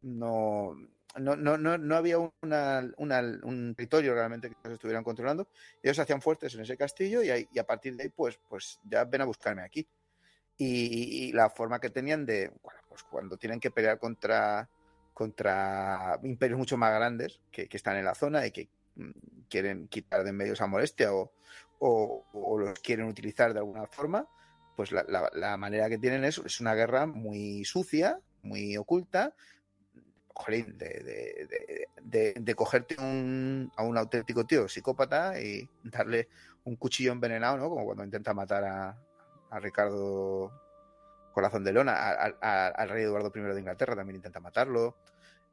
no, no, no, había un territorio realmente que ellos estuvieran controlando. Ellos se hacían fuertes en ese castillo y, y, a partir de ahí, pues, pues ya ven a buscarme aquí. Y, la forma que tenían de, bueno, pues cuando tienen que pelear contra contra imperios mucho más grandes que, están en la zona y que mm, quieren quitar de en medio esa molestia o, o, los quieren utilizar de alguna forma, pues la, manera que tienen es, es, una guerra muy sucia, muy oculta, de, cogerte a un auténtico tío psicópata y darle un cuchillo envenenado, ¿no? Como cuando intenta matar a, a Ricardo Corazón de Lona, al rey Eduardo I de Inglaterra también intenta matarlo.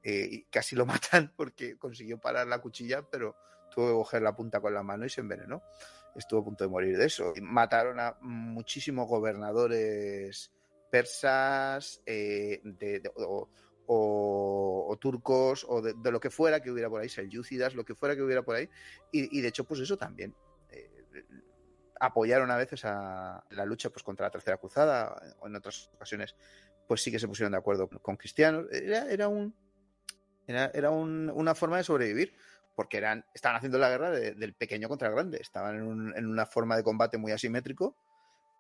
Eh, y casi lo matan porque consiguió parar la cuchilla, pero tuvo que coger la punta con la mano y se envenenó. Estuvo a punto de morir de eso. Mataron a muchísimos gobernadores persas eh, o, turcos o de, lo que fuera que hubiera por ahí, selyúcidas, lo que fuera que hubiera por ahí. Y, de hecho, pues eso también. Eh, apoyaron a veces a la lucha pues, contra la Tercera Cruzada, o en otras ocasiones, pues sí que se pusieron de acuerdo con cristianos. Era, un. Era, una forma de sobrevivir, porque eran, estaban haciendo la guerra del pequeño contra el grande. Estaban en, una forma de combate muy asimétrico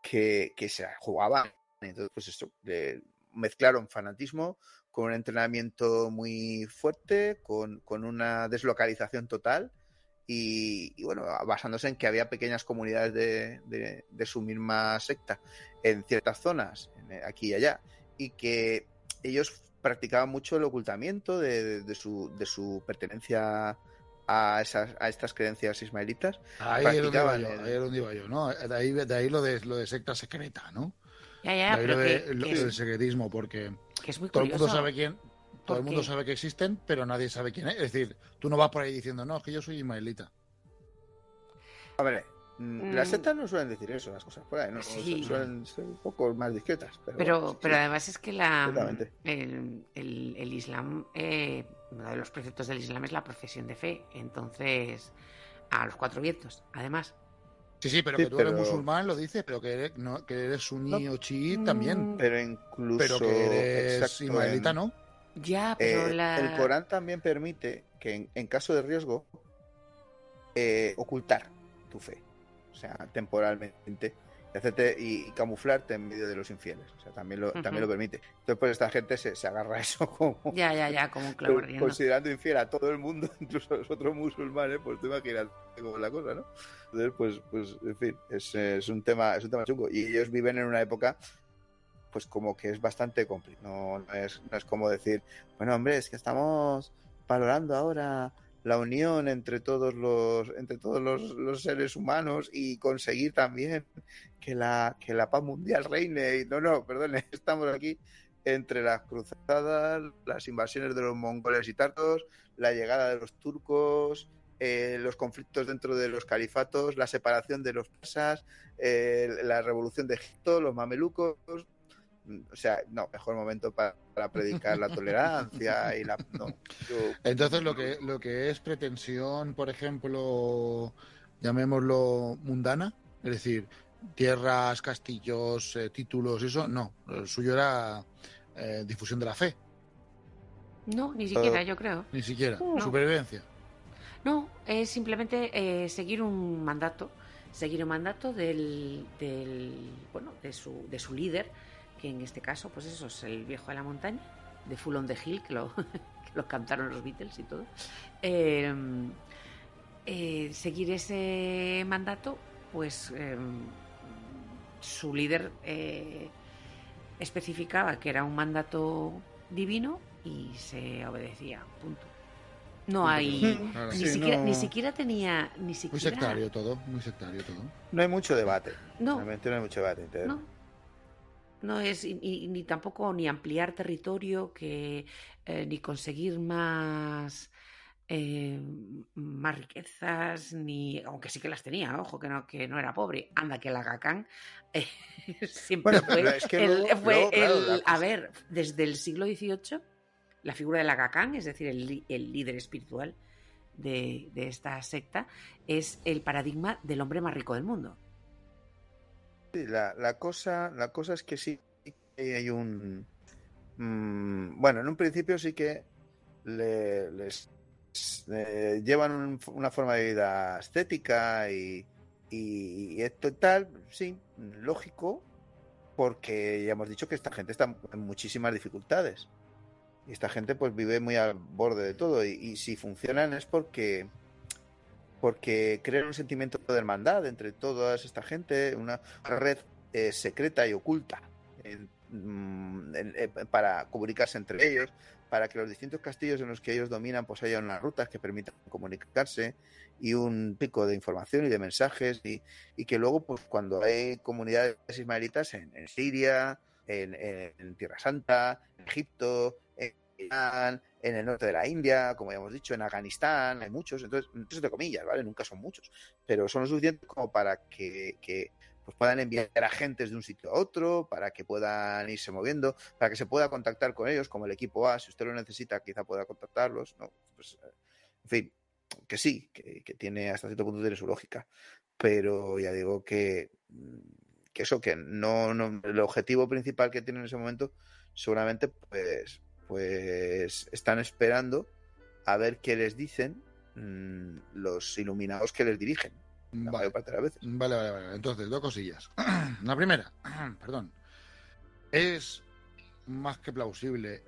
que, se jugaba. Entonces, pues eso, mezclaron fanatismo con un entrenamiento muy fuerte, con una deslocalización total y, y, bueno, basándose en que había pequeñas comunidades de, de, de su misma secta en ciertas zonas, en, aquí y allá, y que ellos practicaban mucho el ocultamiento de, de su, de su pertenencia a, esas, a estas creencias ismaelitas. Ahí es donde iba yo, ahí es donde iba yo, ¿no? De ahí, de ahí lo, de, lo de secta secreta, ¿no? Ya, ya, de ahí pero lo, de, que, lo que del es, secretismo, porque que es muy todo el mundo sabe quién, todo el ¿Por mundo qué? sabe que existen, pero nadie sabe quién es. Es decir, tú no vas por ahí diciendo, no, es que yo soy ismaelita. A ver, mm, Mm. las sectas no suelen decir eso, las cosas por ahí, ¿no? Sí. Suelen ser un poco más discretas. Pero, Pero, bueno, sí, pero sí. además es que la, el, el- el Islam, eh, uno de los preceptos del Islam es la profesión de fe. Entonces, a los cuatro vientos, además. Sí, sí, pero Sí, que tú eres musulmán, lo dices, pero que eres, no, que eres suní No. o chií también. Mm, Pero incluso. Pero que eres ismaelita, en- ¿no? Ya, pero Eh, la... El Corán también permite que en, en caso de riesgo eh, ocultar tu fe, o sea, temporalmente, y, hacerte, y, y camuflarte en medio de los infieles, o sea, también lo, también lo permite. Entonces, pues esta gente se, se agarra a eso como Ya, ya, ya, como un clavo con- ardiendo. considerando infiel a todo el mundo, incluso a los otros musulmanes, pues tú imaginas cómo es la cosa, ¿no? Entonces, pues, pues en fin, es, es un tema, es un tema chungo. Y ellos viven en una época pues como que es bastante complicado. No, no es, no es como decir, bueno, hombre, es que estamos valorando ahora la unión entre todos los entre todos los, seres humanos y conseguir también que la que la paz mundial reine no no perdone estamos aquí entre las cruzadas las invasiones de los mongoles y tartos la llegada de los turcos eh, los conflictos dentro de los califatos la separación de los persas eh, la revolución de Egipto los mamelucos o sea, no, mejor momento para, para predicar la tolerancia y la... No, yo- Entonces, lo que, lo que es pretensión, por ejemplo, llamémoslo mundana, es decir, tierras, castillos, eh, títulos, eso, no. El suyo era eh, difusión de la fe, No, ni siquiera, yo creo. ni siquiera. No. Supervivencia. No, es simplemente eh, seguir un mandato, seguir un mandato del, del bueno, de su, de su líder, que en este caso, pues eso es el viejo de la montaña, de Full on the Hill, que lo, que lo cantaron los Beatles y todo. Eh, eh, seguir ese mandato, pues eh, su líder eh, especificaba que era un mandato divino y se obedecía, punto. No hay, Claro. ni, Sí, siquiera, no- ni siquiera tenía. Ni Muy siquiera, sectario todo, muy sectario todo. no hay mucho debate. No. Realmente no hay mucho debate. entonces- No. No es y- ni tampoco ni ampliar territorio, que eh, ni conseguir más eh, más riquezas, ni aunque sí que las tenía, ojo que no que no era pobre. Anda que la Gakán eh, siempre Bueno, fue, es que el, luego- fue luego, claro, el- la a ver desde el siglo XVIII la figura de la es decir, el, el líder espiritual de, de esta secta, es el paradigma del hombre más rico del mundo. La, la cosa, la cosa es que sí hay un... mm, bueno, en un principio sí que le- les eh, llevan un- una forma de vida estética y, y, y esto tal, sí, lógico, porque ya hemos dicho que esta gente está en muchísimas dificultades. Y esta gente pues vive muy al borde de todo. Y, y si funcionan es porque porque crean un sentimiento de hermandad entre toda esta gente, una red eh, secreta y oculta mm, eh, para comunicarse entre ellos, para que los distintos castillos en los que ellos dominan pues haya unas rutas que permitan comunicarse y un pico de información y de mensajes y, que luego pues cuando hay comunidades ismaelitas en, Siria, en, en- Tierra Santa, en Egipto, Irán, en el norte de la India, como ya hemos dicho, en Afganistán, hay muchos, entonces, entre comillas, ¿vale? Nunca son muchos, pero son lo suficiente como para que, pues puedan enviar agentes de un sitio a otro, para que puedan irse moviendo, para que se pueda contactar con ellos, como el equipo A, si usted lo necesita, quizá pueda contactarlos, ¿no? Pues, en fin, que sí, que, tiene hasta cierto punto tiene su lógica, pero ya digo que, que eso, que no, no, el objetivo principal que tienen en ese momento, seguramente, pues, pues están esperando a ver qué les dicen mm, los iluminados que les dirigen, la Vale. mayor parte de las veces. Vale, vale, vale. Entonces, dos cosillas. La primera, perdón, es más que plausible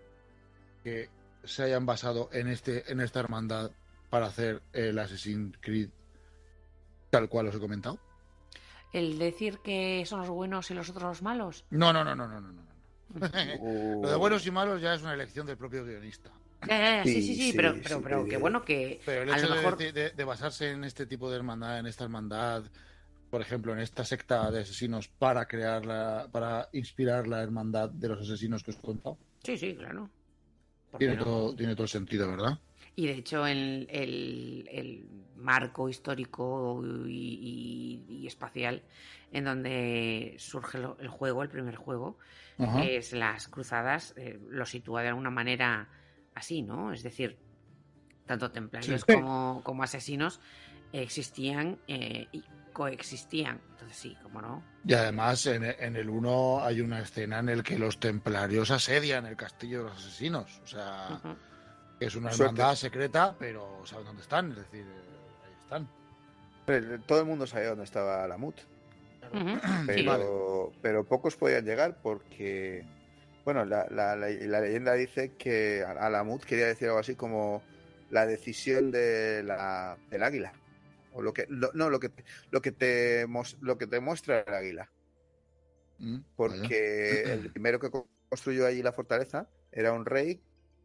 que se hayan basado en este en esta hermandad para hacer el Assassin's Creed tal cual os he comentado? ¿El decir que son los buenos y los otros los malos? No, no, no, no, no, no. Lo de buenos y malos ya es una elección del propio guionista. Sí, sí, sí, Sí, pero, sí, pero, sí, pero qué bueno que Pero el a hecho lo de mejor... de, de basarse en este tipo de hermandad, en esta hermandad, por ejemplo, en esta secta de asesinos para crear la, para inspirar la hermandad de los asesinos que os he contado, Sí, sí, claro. ¿Por qué tiene no? todo, tiene todo el sentido, ¿verdad? Y de hecho el, el- el marco histórico y, y- y espacial en donde surge el juego, el primer juego, Ajá. es las cruzadas, eh, lo sitúa de alguna manera así, ¿no? Es decir, tanto templarios Sí. como, como asesinos existían eh, y coexistían. Entonces sí, como no. Y además en, en el 1 hay una escena en el que los templarios asedian el castillo de los asesinos. O sea, es una Suerte. hermandad secreta, pero saben dónde están, es decir, eh, ahí están. Pero todo el mundo sabía dónde estaba la MUT, Pero, Sí. pero pocos podían llegar porque, bueno, la, la- la- la leyenda dice que Alamut quería decir algo así como la decisión de la, del águila. O lo que, lo- no, lo que, te- lo, que te, lo que te muestra el águila. Mm, vaya. Porque el primero que co- construyó allí la fortaleza era un rey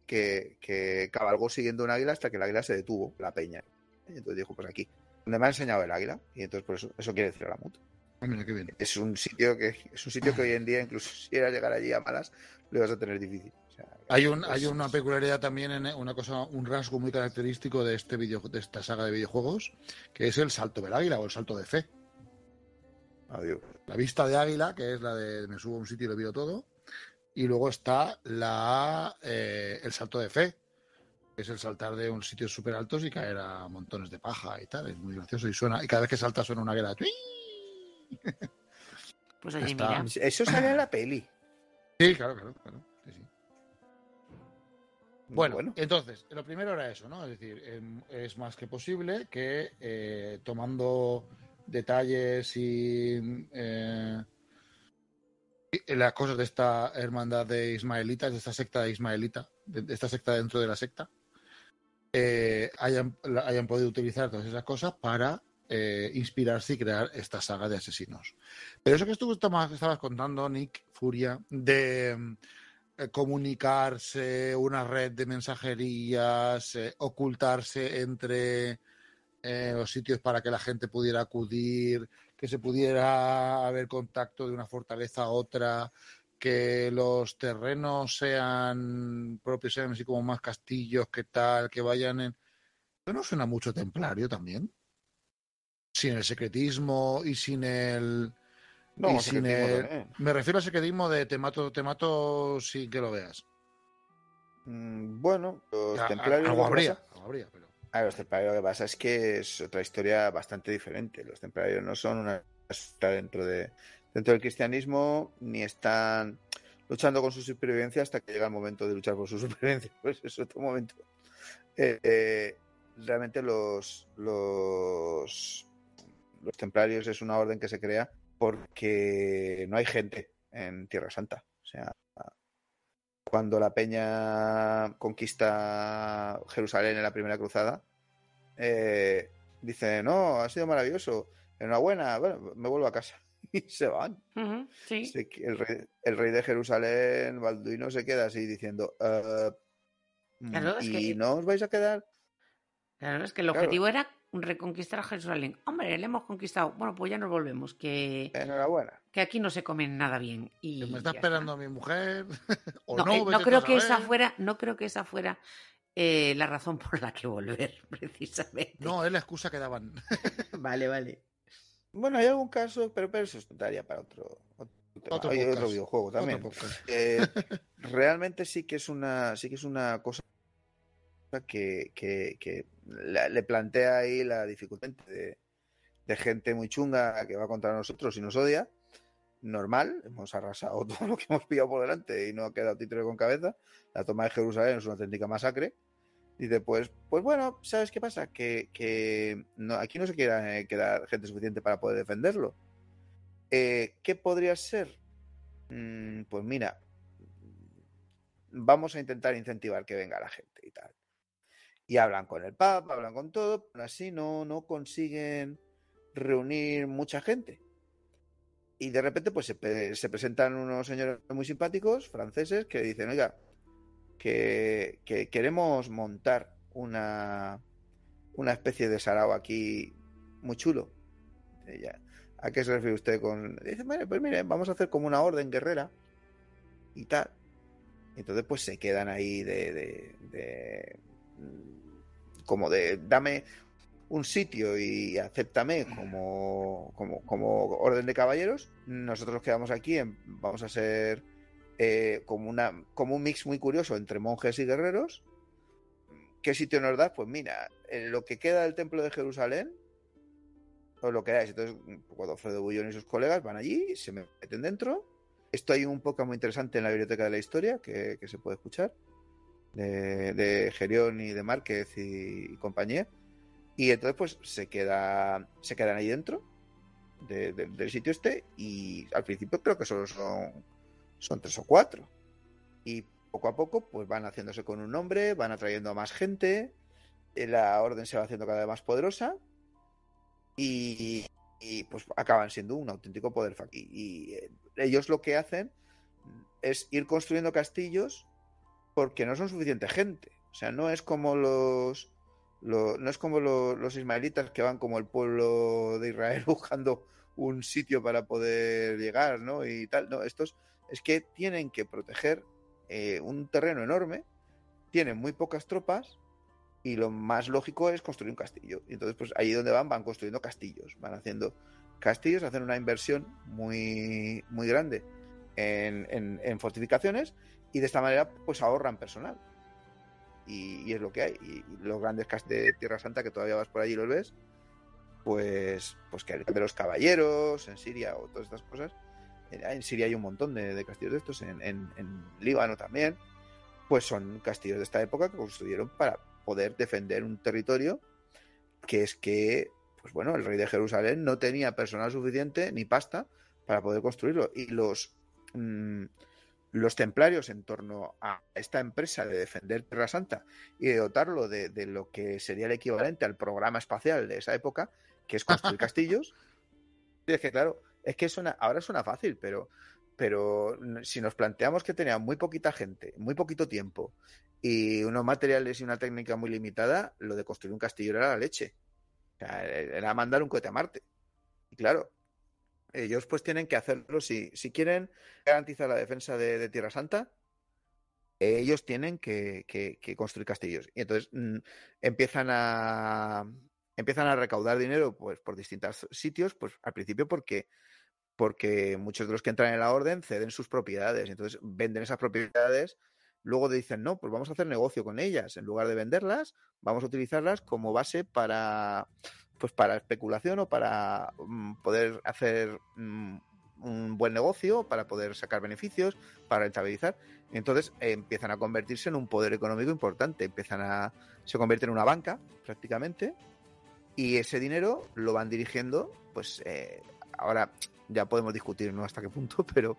que, que cabalgó siguiendo un águila hasta que el águila se detuvo, la peña. Y entonces dijo, pues aquí, donde me ha enseñado el águila. Y entonces por eso, eso quiere decir Alamut. Ah, mira qué bien. Es un sitio que es un sitio que hoy en día, incluso si era llegar allí a malas, lo vas a tener difícil. O sea, Hay, un, pues, hay una peculiaridad también, en una cosa, un rasgo muy característico de este video, de esta saga de videojuegos, que es el salto del águila o el salto de fe. adiós. La vista de águila, que es la de me subo a un sitio y lo veo todo, y luego está la eh, el salto de fe, que es el saltar de un sitios súper altos y caer a montones de paja y tal. Es muy gracioso y suena, y cada vez que salta suena una águila. ¡Tui! Pues Está- mira. Eso sale en la peli. Sí, claro, claro, claro. sí, sí. Bueno, entonces, lo primero era eso, ¿no? Es decir, em, es más que posible que eh, tomando detalles y eh, y las cosas de esta hermandad de ismaelitas, de esta secta de ismaelita, de, esta secta dentro de la secta, eh, hayan, hayan podido utilizar todas esas cosas para eh, inspirarse y crear esta saga de asesinos. Pero eso que tú estabas, contando, Nick, Furia, de eh, comunicarse, una red de mensajerías, eh, ocultarse entre los sitios para que la gente pudiera acudir, que se pudiera haber contacto de una fortaleza a otra, que los terrenos sean propios, sean así como más castillos, que tal, que vayan en... ¿Eso no suena mucho templario también? Sin el secretismo y sin el... no, y sin el-. Me refiero al secretismo de te mato, te mato sin que lo veas. Mm, Bueno, los A- a- templarios. algo habría, pasa- algo habría, pero... A los templarios lo que pasa es que es otra historia bastante diferente. Los templarios no son una está dentro de dentro del cristianismo ni están luchando con su supervivencia hasta que llega el momento de luchar por su supervivencia. Pues es otro momento. Eh, eh, realmente los, los los templarios es una orden que se crea porque no hay gente en Tierra Santa. O sea, cuando la peña conquista Jerusalén en la primera cruzada, eh, dice, no, ha sido maravilloso, enhorabuena, bueno, me vuelvo a casa. Y se van. Sí. Se- el, rey, el rey de Jerusalén, Balduino, se queda así diciendo, "Eh, Claro, es ¿y que- no os vais a quedar? Claro, es que el Claro. objetivo era reconquistar a Jerusalén. Hombre, le hemos conquistado. Bueno, pues ya nos volvemos, que, Enhorabuena. que aquí no se comen nada bien. Y ¿Que ¿Me está esperando mi mujer? ¿O No, no? eh, no creo a que esa fuera, no creo que esa fuera eh, la razón por la que volver, precisamente. No, es la excusa que daban. Vale, vale. Bueno, hay algún caso, pero, pero eso es para otro, otro, tema. Otro Hay otro podcast. videojuego también. Otro. Eh, realmente sí que es una sí que es una cosa que, que- que le plantea ahí la dificultad de, gente muy chunga que va contra nosotros y nos odia normal hemos arrasado todo lo que hemos pillado por delante y no ha quedado título con cabeza la toma de Jerusalén es una auténtica masacre Dice, pues, pues bueno, ¿sabes qué pasa? Que, no, aquí no se quiera eh, gente suficiente para poder defenderlo. Eh, ¿Qué podría ser? Mm, pues mira, vamos a intentar incentivar que venga la gente y tal. Y hablan con el Papa, hablan con todo, pero así no, no consiguen reunir mucha gente. Y de repente, pues se, se presentan unos señores muy simpáticos, franceses, que dicen, oiga, que, que queremos montar una, una especie de sarao aquí muy chulo. ¿A qué se refiere usted con.? Dice, bueno, pues mire, vamos a hacer como una orden guerrera y tal. Entonces, pues se quedan ahí de, como de dame un sitio y acéptame como, como, como orden de caballeros. Nosotros nos quedamos aquí, en, vamos a ser eh, como, una, como un mix muy curioso entre monjes y guerreros. ¿Qué sitio nos da? Pues mira, lo que queda del templo de Jerusalén, o lo que queráis. Entonces, cuando Alfredo Bullón y sus colegas van allí, se meten dentro. Esto hay un poco muy interesante en la biblioteca de la historia que, que se puede escuchar, de, de Gerión y de Márquez y, compañía. Y entonces, pues se, queda, se quedan ahí dentro de, de, del sitio este. Y al principio creo que solo son, son tres o cuatro. Y poco a poco, pues van haciéndose con un nombre, van atrayendo a más gente la orden se va haciendo cada vez más poderosa y, y pues acaban siendo un auténtico poder y, y, eh, ellos lo que hacen es ir construyendo castillos porque no son suficiente gente. O sea, no es como los, no es como los, los ismaelitas que van como el pueblo de Israel buscando un sitio para poder llegar, ¿no? Y tal. No, estos es que tienen que proteger eh, un terreno enorme, tienen muy pocas tropas y lo más lógico es construir un castillo. Y entonces, pues ahí donde van, van construyendo castillos, van haciendo castillos, hacen una inversión muy, muy grande en fortificaciones y de esta manera, pues ahorran personal. Y, y, es lo que hay. Y los grandes castillos de Tierra Santa, que todavía vas por allí y los ves, pues, pues que de los caballeros en Siria o todas estas cosas. En Siria hay un montón de, de castillos de estos, en, en, en Líbano también. Pues son castillos de esta época que construyeron para poder defender un territorio que es que, pues bueno, el rey de Jerusalén no tenía personal suficiente ni pasta para poder construirlo. Y los, mmm, los templarios en torno a esta empresa de defender Tierra Santa y de dotarlo de, de lo que sería el equivalente al programa espacial de esa época, que es construir castillos, es que claro, es que suena, ahora suena fácil, pero pero si nos planteamos que tenía muy poquita gente, muy poquito tiempo y unos materiales y una técnica muy limitada, lo de construir un castillo era la leche. O sea, era mandar un cohete a Marte. Y claro, ellos pues tienen que hacerlo si, si quieren garantizar la defensa de, Tierra Santa. Ellos tienen que, que, construir castillos. Y entonces mmm, empiezan a empiezan a recaudar dinero pues por distintos sitios, pues al principio porque porque muchos de los que entran en la orden ceden sus propiedades, entonces venden esas propiedades, luego dicen, no, pues vamos a hacer negocio con ellas, en lugar de venderlas, vamos a utilizarlas como base para, pues para especulación o para um, poder hacer um, un buen negocio, para poder sacar beneficios, para rentabilizar. Entonces eh, empiezan a convertirse en un poder económico importante, empiezan a, se convierten en una banca prácticamente, y ese dinero lo van dirigiendo, pues eh, ahora ya podemos discutir ¿no? hasta qué punto, pero,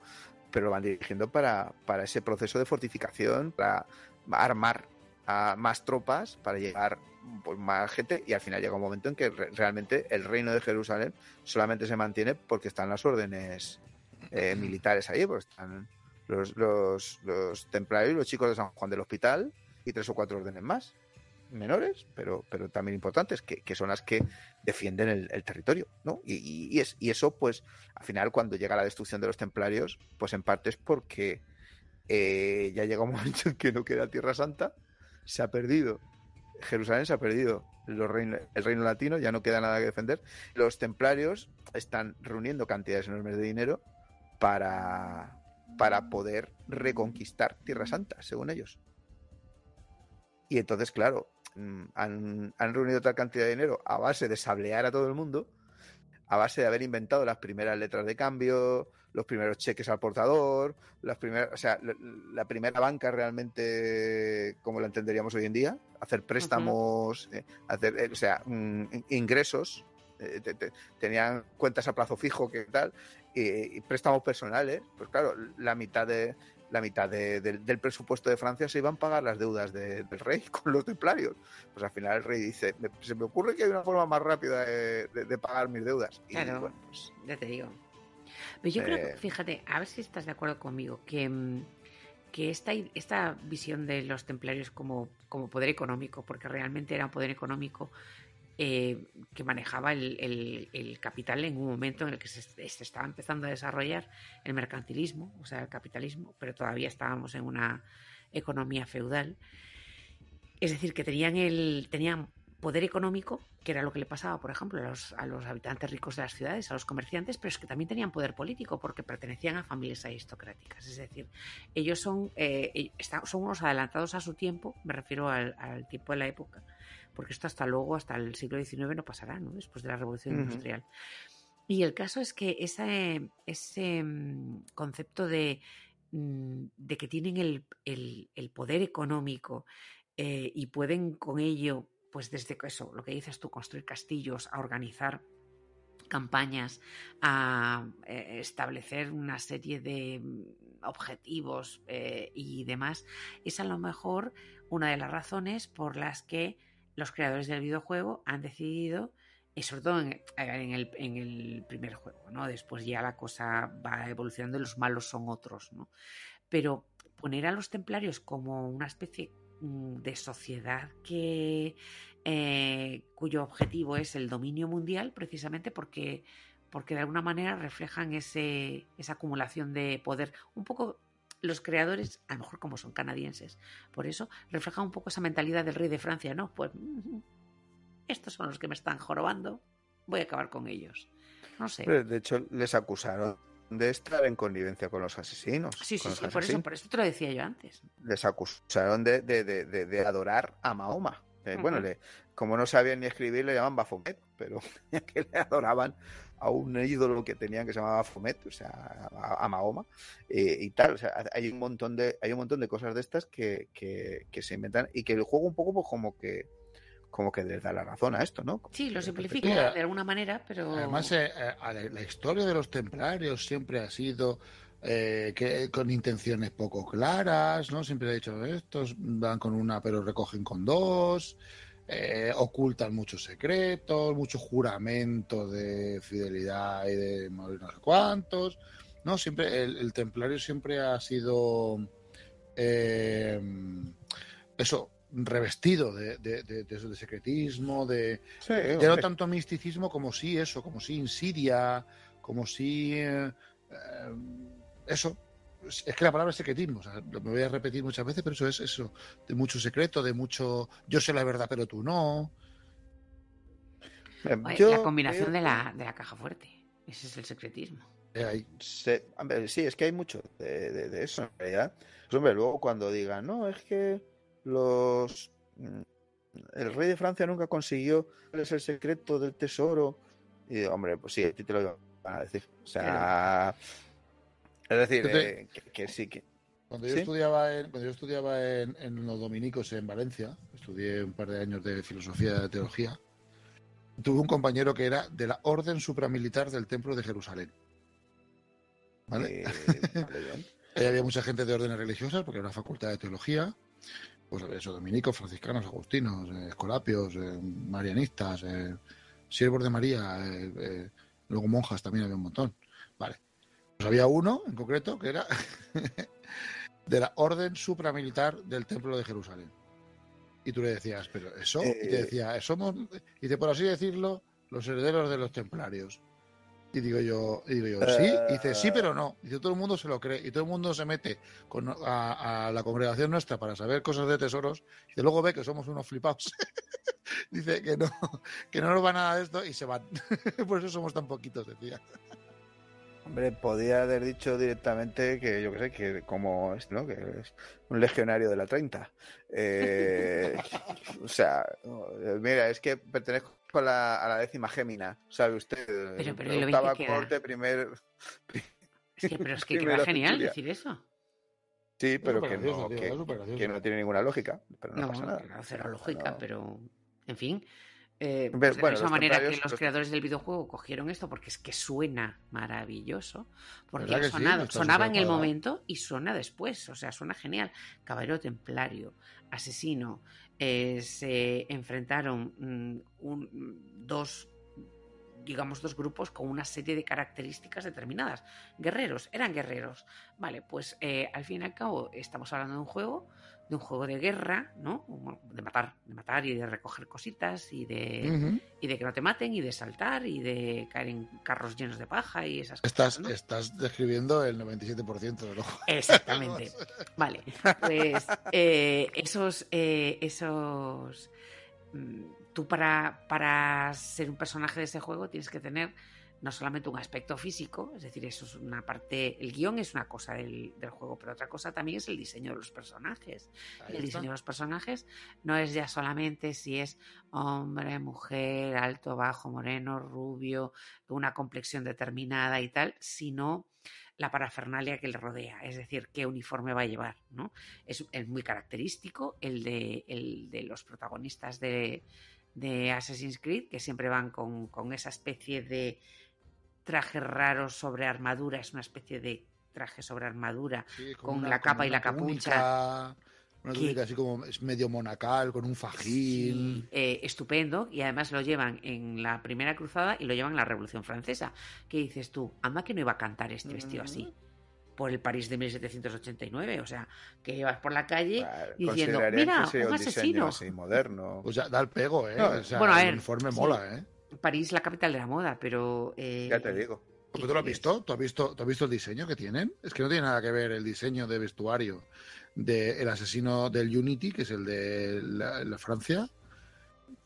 pero lo van dirigiendo para, para ese proceso de fortificación, para armar a más tropas, para llegar pues, más gente y al final llega un momento en que re realmente el reino de Jerusalén solamente se mantiene porque están las órdenes eh, militares ahí, porque están los, los, los templarios, los chicos de San Juan del Hospital y tres o cuatro órdenes más menores, pero, pero también importantes, que, que son las que defienden el, el territorio, ¿no? Y, y, y, es, y, eso, pues, al final, cuando llega la destrucción de los templarios, pues en parte es porque eh, ya llega un momento en que no queda Tierra Santa, se ha perdido, Jerusalén se ha perdido el reino latino, ya no queda nada que defender. Los templarios están reuniendo cantidades enormes de dinero para, para poder reconquistar Tierra Santa, según ellos. Y entonces, claro, mm, han, han, reunido tal cantidad de dinero a base de sablear a todo el mundo, a base de haber inventado las primeras letras de cambio, los primeros cheques al portador, las primeras, o sea, la, la primera banca realmente como la entenderíamos hoy en día, hacer préstamos, uh -huh. eh, hacer, eh, o sea, mm, ingresos, eh, te, te, tenían cuentas a plazo fijo, que tal, y, y préstamos personales, pues claro, la mitad de la mitad de- del- del presupuesto de Francia se iban a pagar las deudas de- del rey con los templarios. Pues al final el rey dice, "Me- se me ocurre que hay una forma más rápida de, pagar mis deudas. Y Claro. bueno, pues, Ya te digo. Pero yo creo que, Eh. fíjate, a ver si estás de acuerdo conmigo, que, mm, que esta, esta visión de los templarios como, como poder económico, porque realmente era un poder económico eh, que manejaba el, el- el capital en un momento en el que se, se estaba empezando a desarrollar el mercantilismo, o sea, el capitalismo, pero todavía estábamos en una economía feudal. Es decir, que tenían, el, tenían poder económico, que era lo que le pasaba, por ejemplo, a los, a los habitantes ricos de las ciudades, a los comerciantes, pero es que también tenían poder político porque pertenecían a familias aristocráticas. Es decir, ellos son, eh, eh, son unos adelantados a su tiempo, me refiero al, al tiempo de la época, porque esto hasta luego, hasta el siglo XIX no pasará, ¿no? después de la Revolución. Industrial. Y el caso es que ese, ese mm, concepto de, mm, de que tienen el, el- el poder económico eh, y pueden con ello, pues desde eso, lo que dices tú, construir castillos, a organizar campañas, a eh, establecer una serie de mm, objetivos eh, y demás, es a lo mejor una de las razones por las que los creadores del videojuego han decidido, y sobre todo en, en el, en el primer juego, ¿no? Después ya la cosa va evolucionando y los malos son otros, ¿no? Pero poner a los templarios como una especie mm, de sociedad que eh, cuyo objetivo es el dominio mundial, precisamente porque, porque de alguna manera reflejan ese, esa acumulación de poder. Un poco los creadores, a lo mejor como son canadienses, por eso reflejan un poco esa mentalidad del rey de Francia, ¿no? Pues estos son los que me están jorobando, voy a acabar con ellos. No sé. De hecho, les acusaron de estar en connivencia con los asesinos. Sí, sí, sí, por eso, por eso te lo decía yo antes. Les acusaron de, de- de- adorar a Mahoma. Eh, Bueno, le- como no sabían ni escribir, le llamaban Baphomet, pero que le adoraban a un ídolo que tenían que se llamaba Baphomet, o sea, a, a Mahoma, eh, y tal. O sea, hay un montón de, hay un montón de cosas de estas que, que- que se inventan y que el juego un poco pues, como que como que les da la razón a esto, ¿no? Sí, lo simplifica Mira, de alguna manera, pero... Además, eh, eh, a la, la historia de los templarios siempre ha sido eh, que con intenciones poco claras, ¿no? Siempre he dicho, estos van con una pero recogen con dos, eh, ocultan muchos secretos, mucho juramento de fidelidad y de no sé cuántos, ¿no? Siempre, el, el templario siempre ha sido eh, eso, revestido de, de, de- de eso, de secretismo, de, Sí, ya no tanto misticismo como sí eso, como sí insidia, como sí eh, eso. Es que la palabra es secretismo, o sea, lo- me voy a repetir muchas veces, pero eso es eso, de mucho secreto, de mucho yo sé la verdad, pero tú no. Eh, Oye, yo la combinación de la, de la caja fuerte. Ese es el secretismo. Eh, ahí. Se- hombre, sí, es que hay mucho de, de- de eso en realidad. Pues, hombre, luego cuando digan, no, es que los mm, el rey de Francia nunca consiguió cuál es el secreto del tesoro. Y hombre, pues sí, a ti te lo van a decir. O sea, es decir, te- eh, que, que sí que. Cuando yo ¿Sí? estudiaba, en, cuando yo estudiaba en, en los dominicos en Valencia, estudié un par de años de filosofía de teología, tuve un compañero que era de la Orden Supramilitar del Templo de Jerusalén. ¿Vale? eh, vale, había mucha gente de órdenes religiosas, porque era una facultad de teología. Pues eso, dominicos, franciscanos, agustinos, eh, escolapios, eh, marianistas, siervos de María, luego monjas también había un montón. Vale. Pues había uno en concreto que era de la orden supramilitar del Templo de Jerusalén. Y tú le decías, pero eso, y te Eh. decía, somos, y te por así decirlo, los herederos de los templarios. Y digo yo, y digo yo, sí, y dice, sí, pero no. Dice, todo el mundo se lo cree y todo el mundo se mete con, a, a la congregación nuestra para saber cosas de tesoros y luego ve que somos unos flipados. dice que no, que no nos va nada de esto y se van. Por eso somos tan poquitos, decía. Hombre, podía haber dicho directamente que yo que sé, que como este, ¿no? Que es un legionario de la 30. Eh, o sea, no, mira, es que pertenezco a la, a la décima gémina, ¿sabe usted? Pero- pero ¿y lo bien que queda? corte, primer... Es que, pero es que queda genial centuria. decir eso. Sí, pero que no, tío, que, es que no tiene ninguna lógica, pero no, No, pasa nada. cero lógica, No. pero en fin. Eh, pues de bueno, la misma manera que los los- creadores del videojuego cogieron esto porque es que suena maravilloso, porque sonado- sonaba en el momento y suena después, o sea, suena genial. Caballero templario, asesino, eh, se enfrentaron mm, un- dos digamos dos grupos con una serie de características determinadas. Guerreros, eran guerreros. Vale, pues eh, al fin y al cabo estamos hablando de un juego, de un juego de guerra, ¿no? De matar, de matar y de recoger cositas y de, y de que no te maten y de saltar y de caer en carros llenos de paja y esas Estás, cosas. ¿no? estás describiendo el 97% de los juegos. Exactamente. Vale, pues eh, esos, eh, esos, mm, tú para, para ser un personaje de ese juego tienes que tener no solamente un aspecto físico, es decir, eso es una parte, el guion es una cosa del, del juego, pero otra cosa también es el diseño de los personajes. Ahí el está. diseño de los personajes no es ya solamente si es hombre, mujer, alto, bajo, moreno, rubio, una complexión determinada y tal, sino la parafernalia que le rodea, es decir, qué uniforme va a llevar, ¿no? Es, es muy característico el de, el de los protagonistas de, de Assassin's Creed, que siempre van con, con esa especie de traje raro sobre armadura, es una especie de traje sobre armadura Sí, con la capa y la capucha. túnica, una Que- túnica así como es medio monacal, con un fajín. Sí, eh, estupendo y además lo llevan en la primera cruzada y lo llevan en la Revolución Francesa. ¿Qué dices tú? Anda que no iba a cantar este vestido así por el París de 1789, o sea, que ibas por la calle Claro, diciendo, mira, un un diseño asesino. así moderno. Pues ya da el pego, ¿eh? No, o sea, bueno, a el ver, uniforme sí. mola, ¿eh? París, la capital de la moda, pero... eh, ya te digo. ¿qué ¿Pero tú lo has visto? ¿Tú has visto, ¿Tú has visto el diseño que tienen? Es que no tiene nada que ver el diseño de vestuario del asesino del Unity, que es el de la, la Francia,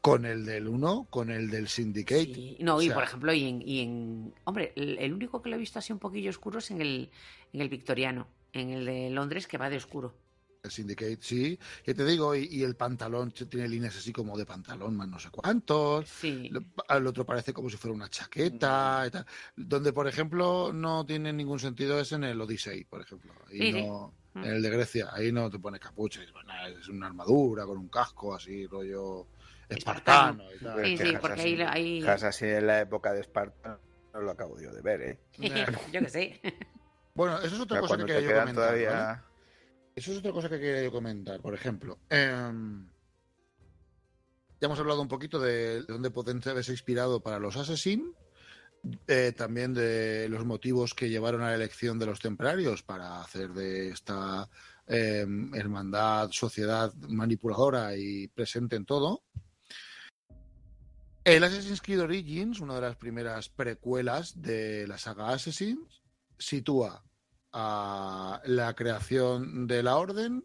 con el del 1, con el del Syndicate. Sí, No, O y por ejemplo, y en, y en- Hombre, el, el único que lo he visto así un poquillo oscuro es en el, en el victoriano, en el de Londres, que va de oscuro. El Syndicate, sí. Que te digo, y, y el pantalón tiene líneas así como de pantalón, más no sé cuántos. Sí. Al otro parece como si fuera una chaqueta y tal. Donde, por ejemplo, no tiene ningún sentido es en el Odyssey, por ejemplo. Sí, no, Mm. En el de Grecia, ahí no te pone capucha, es, bueno, es una armadura con un casco así, rollo espartano y tal. Sí, que sí, porque ahí, así- ahí... Así en la época de Esparta no lo acabo yo de ver, ¿eh? yo qué sé. Bueno, eso es otra cosa que quería yo comentar. todavía... ¿vale? Eso es otra cosa que quería yo comentar. Por ejemplo, em, ya hemos hablado un poquito de dónde pueden haberse inspirado para los Assassin, eh, también de los motivos que llevaron a la elección de los templarios para hacer de esta em, hermandad, sociedad manipuladora y presente en todo. El Assassin's Creed Origins, una de las primeras precuelas de la saga Assassin's, sitúa a la creación de la orden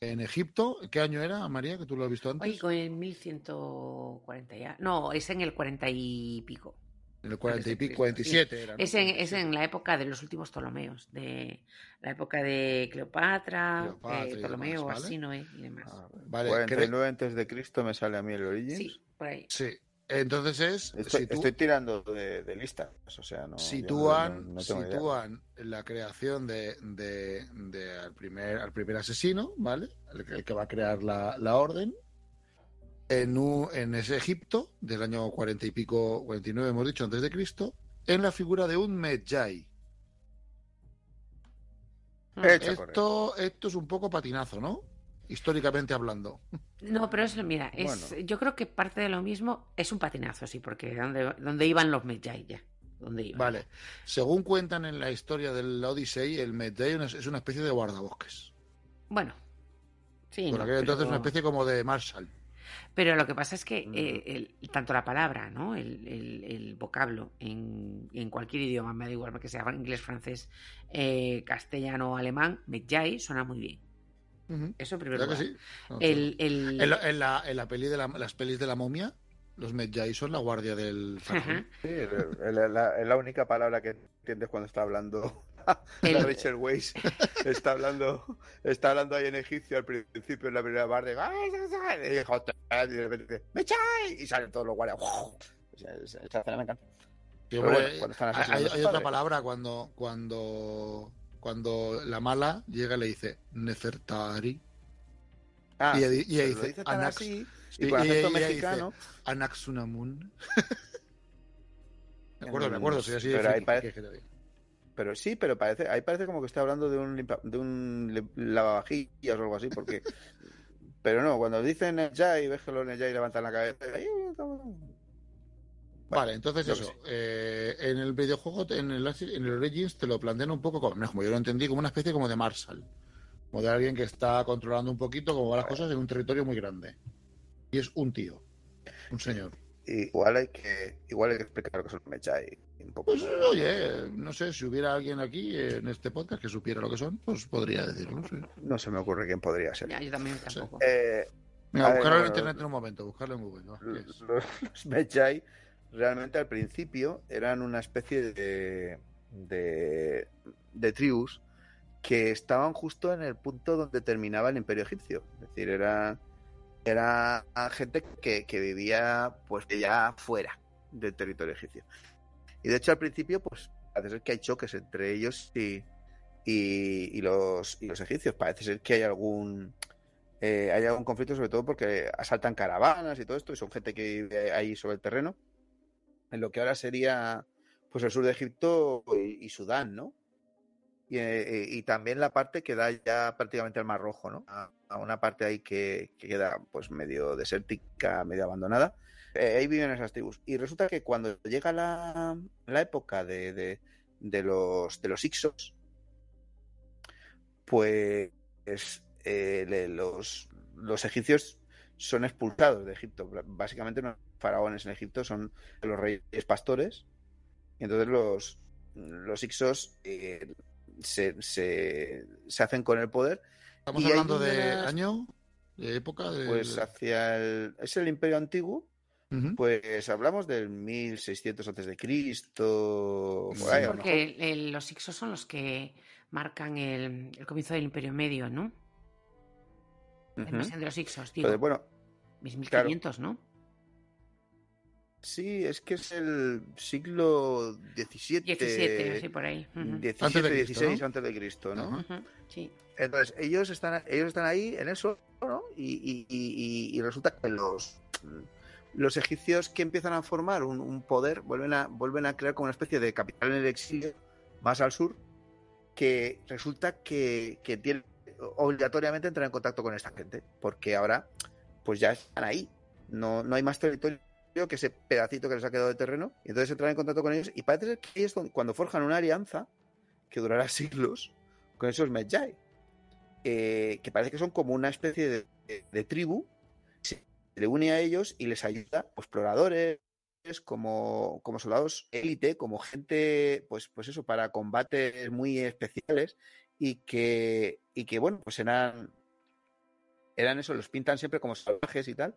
en Egipto. ¿Qué año era, María, que tú lo has visto antes? Oye, con el 1140 ya. No, es en el 40 y pico. en el 40 y pico, Cristo, sí. 47 era. ¿no? Es en, es en la época de los últimos Ptolomeos, de la época de Cleopatra, Cleopatra y eh, Ptolomeo, demás, ¿vale? Arsínoe y demás. Ah, Vale, 49 antes de Cristo me sale a mí el Origins. Sí, por ahí. Sí. Entonces es. Estoy, tirando de, de listas, o sea, no. sitúan, no- no sitúan la creación de, de- de al, primer, al primer asesino, ¿vale? El, que- el que va a crear la, la orden. En, un- en ese Egipto, del año 40 y pico, 49 hemos dicho, antes de Cristo, en la figura de un Medjay. Correcto. Esto, esto es un poco patinazo, ¿no? Históricamente hablando. No, pero es, mira, es, Bueno. yo creo que parte de lo mismo es un patinazo, sí, porque ¿dónde, dónde iban los Medjay ya? ¿Dónde iban? Vale. Según cuentan en la historia del Odyssey, el Medjay es- una especie de guardabosques. Bueno, sí. Por no, aquel entonces pero- una especie como de Marshall. Pero lo que pasa es que Mm. eh, el- tanto la palabra, ¿no? El, el- el vocablo en, en cualquier idioma, me da igual que sea inglés, francés, eh, castellano o alemán, medjay suena muy bien. Eso en primer ¿Verdad que lugar. sí? No, El, el- En, la, en la- en la peli de la- las pelis de la momia, los Medjay son la guardia del faraón. Sí, es la, única palabra que entiendes cuando está hablando El- la Rachel Weisz. Está hablando, está hablando ahí en egipcio al principio, en la primera parte. Y dijo, y de repente. Y salen todos los guardias. Esa, escena me encanta. Sí, Pero bueno, hay, hay otra palabra cuando, cuando, cuando la mala llega y le dice Nefertari. Ah, Y ella- y dice, dice Anax- así, Sí, y con y acento ella dice, mexicano. Anaxunamun. me acuerdo, me acuerdo, soy así de pero ahí friki, parece- Pero sí, pero parece, ahí parece como que está hablando de un, limpa- de un lavavajillas o algo así, porque... pero no, cuando dicen Nejai, ves que los Nejai levantan la cabeza... ahí, Vale, entonces eso. eh, en el videojuego, en el, en el Origins, te lo plantean un poco como, como yo lo entendí, como una especie como de Marshall. Como de alguien que está controlando un poquito cómo van las cosas en un territorio muy grande. Y es un tío. Un señor. Igual hay que, igual hay que explicar lo que son Nejai. Un poco. Pues oye, no sé, si hubiera alguien aquí en este podcast que supiera lo que son, pues podría decirlo. sí. No se me ocurre quién podría ser. Ya, yo también tampoco. Eh, Venga, ver, buscarlo en internet en un momento, buscarlo en Google. ¿no? ¿Qué los, los Medjay realmente al principio eran una especie de, de, de tribus que estaban justo en el punto donde terminaba el imperio egipcio. Es decir, era, gente que, que vivía pues ya fuera del territorio egipcio. Y de hecho al principio pues parece ser que hay choques entre ellos y, y, y los, y los egipcios. Parece ser que hay algún eh, hay algún conflicto, sobre todo porque asaltan caravanas y todo esto, y son gente que vive ahí sobre el terreno, en lo que ahora sería pues el sur de Egipto y, Sudán, ¿no? Y, eh, y también la parte que da ya prácticamente al Mar Rojo, ¿no? A, una parte ahí que, que queda pues medio desértica, medio abandonada. Eh, ahí viven esas tribus. Y resulta que cuando llega la, la época de, de, los, de los Ixos, pues eh, los, los egipcios son expulsados de Egipto. Básicamente los faraones en Egipto son los reyes pastores. Y entonces los, los Ixos eh, se, se, se hacen con el poder. Estamos y hablando de unas- año, de época, de. Pues hacia el... Es el imperio antiguo. Pues hablamos del 1600 antes de Cristo. por Sí, ahí. Porque el- el- los Ixos son los que marcan el, el comienzo del Imperio Medio, ¿no? La invasión de los Ixos, digo. Entonces, bueno, 1500, ¿no? Sí, es que es el siglo XVII. 17, así por ahí. Ujú. 17, Antes de Cristo, 16 ¿no? antes de Cristo, ¿no? Sí. Entonces, ellos están, ellos están ahí en eso, ¿no? Y, y- y- resulta que los, los egipcios que empiezan a formar un, un poder vuelven a, vuelven a crear como una especie de capital en el exilio más al sur, que resulta que, que tienen obligatoriamente entrar en contacto con esta gente, porque ahora pues ya están ahí. No, no hay más territorio que ese pedacito que les ha quedado de terreno, y entonces entran en contacto con ellos, y parece ser que donde- cuando forjan una alianza que durará siglos con esos Medjay que parece que son como una especie de, tribu, se le une a ellos y les ayuda, exploradores, como, como soldados élite, como gente, pues, pues eso, para combates muy especiales y que, y que bueno, pues eran, eran eso, los pintan siempre como salvajes y tal,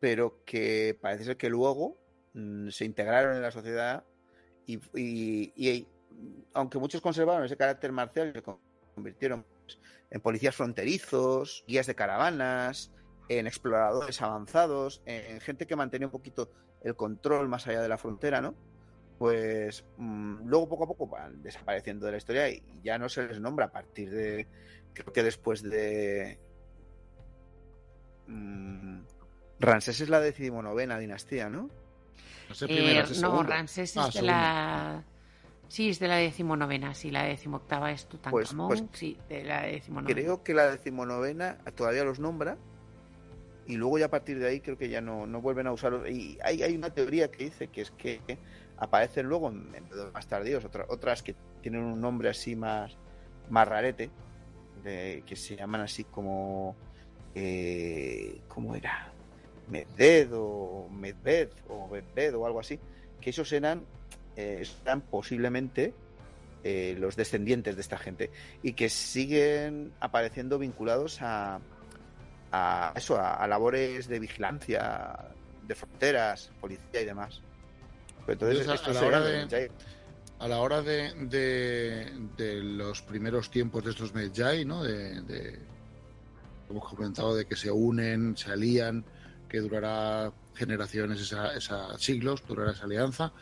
pero que parece ser que luego mm, se integraron en la sociedad y, aunque muchos conservaron ese carácter marcial, se convirtieron en policías fronterizos, guías de caravanas, en exploradores avanzados, en gente que mantenía un poquito el control más allá de la frontera, ¿no? Pues mm, luego poco a poco van desapareciendo de la historia y ya no se les nombra a partir de, creo que después de... mm, Ramsés es la decimonovena dinastía, ¿no? No sé, Eh, primero, sé no, segundo. Ramsés Ah, es de la. Sí, es de la decimonovena, sí, la decimoctava es Tutankamón, pues- sí, de la decimonovena. Creo que la decimonovena todavía los nombra y luego ya a partir de ahí creo que ya no, no vuelven a usarlos. Y hay, hay una teoría que dice que es que aparecen luego en en periodos más tardíos, otra- otras que tienen un nombre así más, más rarete, de- que se llaman así como... Eh, ¿Cómo era? Medved o Medved o Medved o algo así, que esos eran, eh, eran posiblemente eh, los descendientes de esta gente y que siguen apareciendo vinculados a, a eso, a, a labores de vigilancia, de fronteras, policía y demás. Pero entonces, Entonces, a- la hora de- a la hora de, de, de los primeros tiempos de estos Medjay, ¿no? De, de- hemos comentado de que se unen, se alían, que durará generaciones, esa, esa- siglos, durará esa alianza.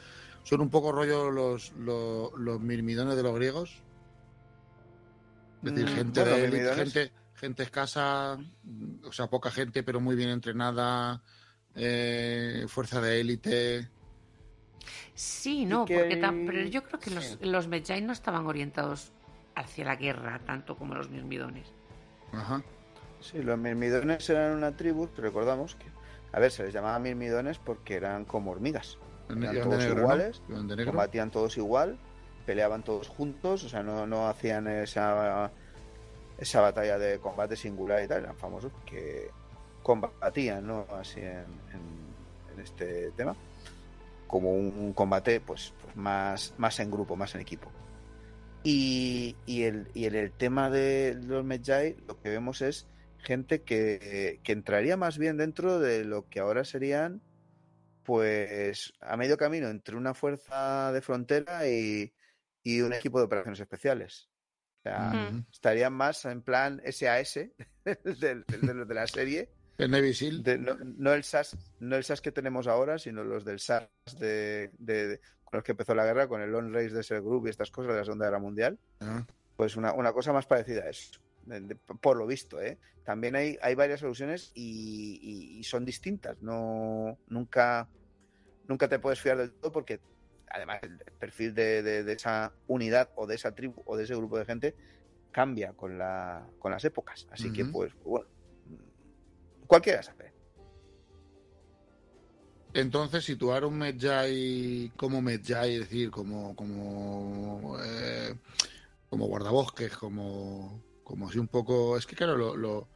Son un poco rollo los, los, los mirmidones de los griegos. Es decir, Mm, gente, bueno, de élite, mirmidones- gente, gente escasa, o sea, poca gente, pero muy bien entrenada, eh, fuerza de élite. Sí, no, que porque tam- pero yo creo que los, sí. los Medjay no estaban orientados hacia la guerra tanto como los mirmidones. Ajá. Sí, los mirmidones eran una tribu, recordamos que, a ver, se les llamaba mirmidones porque eran como hormigas. Eran todos negro, ¿no? iguales, negro. combatían todos igual, peleaban todos juntos, o sea, no, no hacían esa, esa batalla de combate singular y tal, eran famosos porque combatían, ¿no? Así en, en- en este tema, como un, un combate pues, pues más, más en grupo, más en equipo. Y, y el, y en el tema de los Medjay lo que vemos es gente que, que entraría más bien dentro de lo que ahora serían pues a medio camino entre una fuerza de frontera y, y un equipo de operaciones especiales. O sea, estarían más en plan SAS del- de, los de la serie. El Navy SEAL. de- no, no el SAS, no el SAS que tenemos ahora, sino los del SAS de, de- de- con los que empezó la guerra, con el On Race de ese Group y estas cosas de la Segunda Guerra Mundial. Ah, Pues una, una cosa más parecida a eso, de- de- por lo visto, ¿eh? También hay, hay varias soluciones y, y- y son distintas. No, nunca, nunca te puedes fiar del todo porque además el perfil de, de- de esa unidad o de esa tribu o de ese grupo de gente cambia con, la, con las épocas. Así que, pues, bueno, cualquiera sabe. Entonces, situar un Medjay como Medjay, es decir, como como eh, como guardabosques, como como así un poco, es que claro, lo, lo-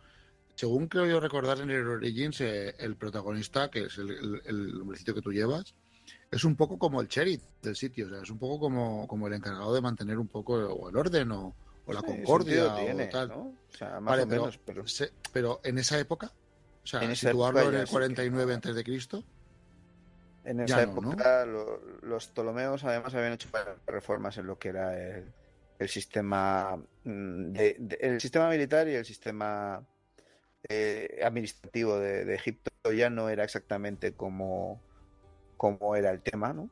según creo yo recordar en el Origins, eh, el protagonista, que es el, el, el hombrecito que tú llevas, es un poco como el sheriff del sitio, o sea, es un poco como, como el encargado de mantener un poco o el orden o, o la Sí, concordia tiene, o tal. ¿no? O sea, más Vale, o menos, pero Se- pero en esa época, o sea, En situarlo en el sí que 49 no. antes de Cristo, En esa no, ¿no? época lo- los Ptolomeos además habían hecho reformas en lo que era el, el sistema mm, de, el sistema militar y el sistema eh, administrativo de, Egipto ya no era exactamente como, como era el tema, ¿no?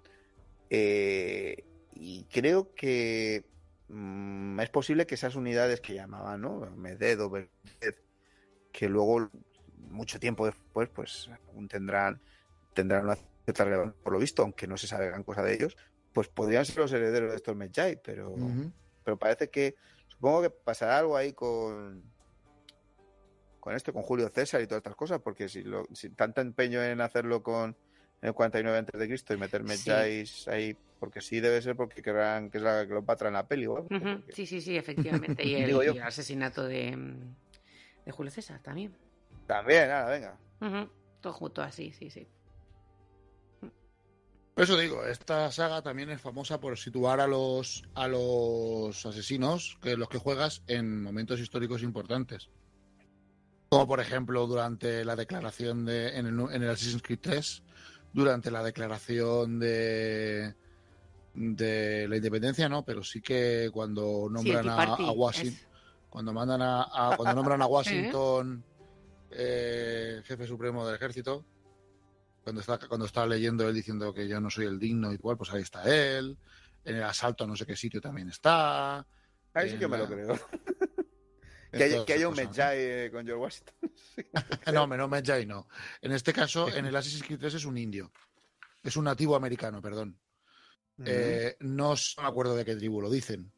Eh, y creo que mm, es posible que esas unidades que llamaban, ¿no? Meded o Berded, que luego mucho tiempo después, pues aún tendrán tendrán una cierta relevancia por lo visto, aunque no se sabe gran cosa de ellos, pues podrían ser los herederos de estos Medjay, pero. Pero parece que supongo que pasará algo ahí con con esto, con Julio César y todas estas cosas, porque si, lo, si tanto empeño en hacerlo con el 49 antes de Cristo y meter Medjays ahí, porque sí debe ser porque querrán que es la Cleopatra en la peli o porque- Sí, sí, sí, efectivamente. Y el, y asesinato de, de Julio César también. También, nada, venga. Ujú, Todo junto así, sí, sí. Por eso digo, esta saga también es famosa por situar a los a los asesinos, que los que juegas, en momentos históricos importantes. Como por ejemplo durante la declaración de en el, en el Assassin's Creed 3, durante la declaración de de la independencia, no, pero sí que cuando nombran a, Washington, es- cuando mandan a, a- cuando nombran a Washington eh, jefe supremo del ejército cuando está cuando está leyendo él diciendo que yo no soy el digno y igual pues ahí está él en el asalto a no sé qué sitio también está Ahí sí que me lo creo. que que haya un ¿no? Medjay eh, con George Washington. no no Medjay no en este caso en el Assassin's Creed 3 es un indio es un nativo americano perdón Eh, no me acuerdo de qué tribu lo dicen.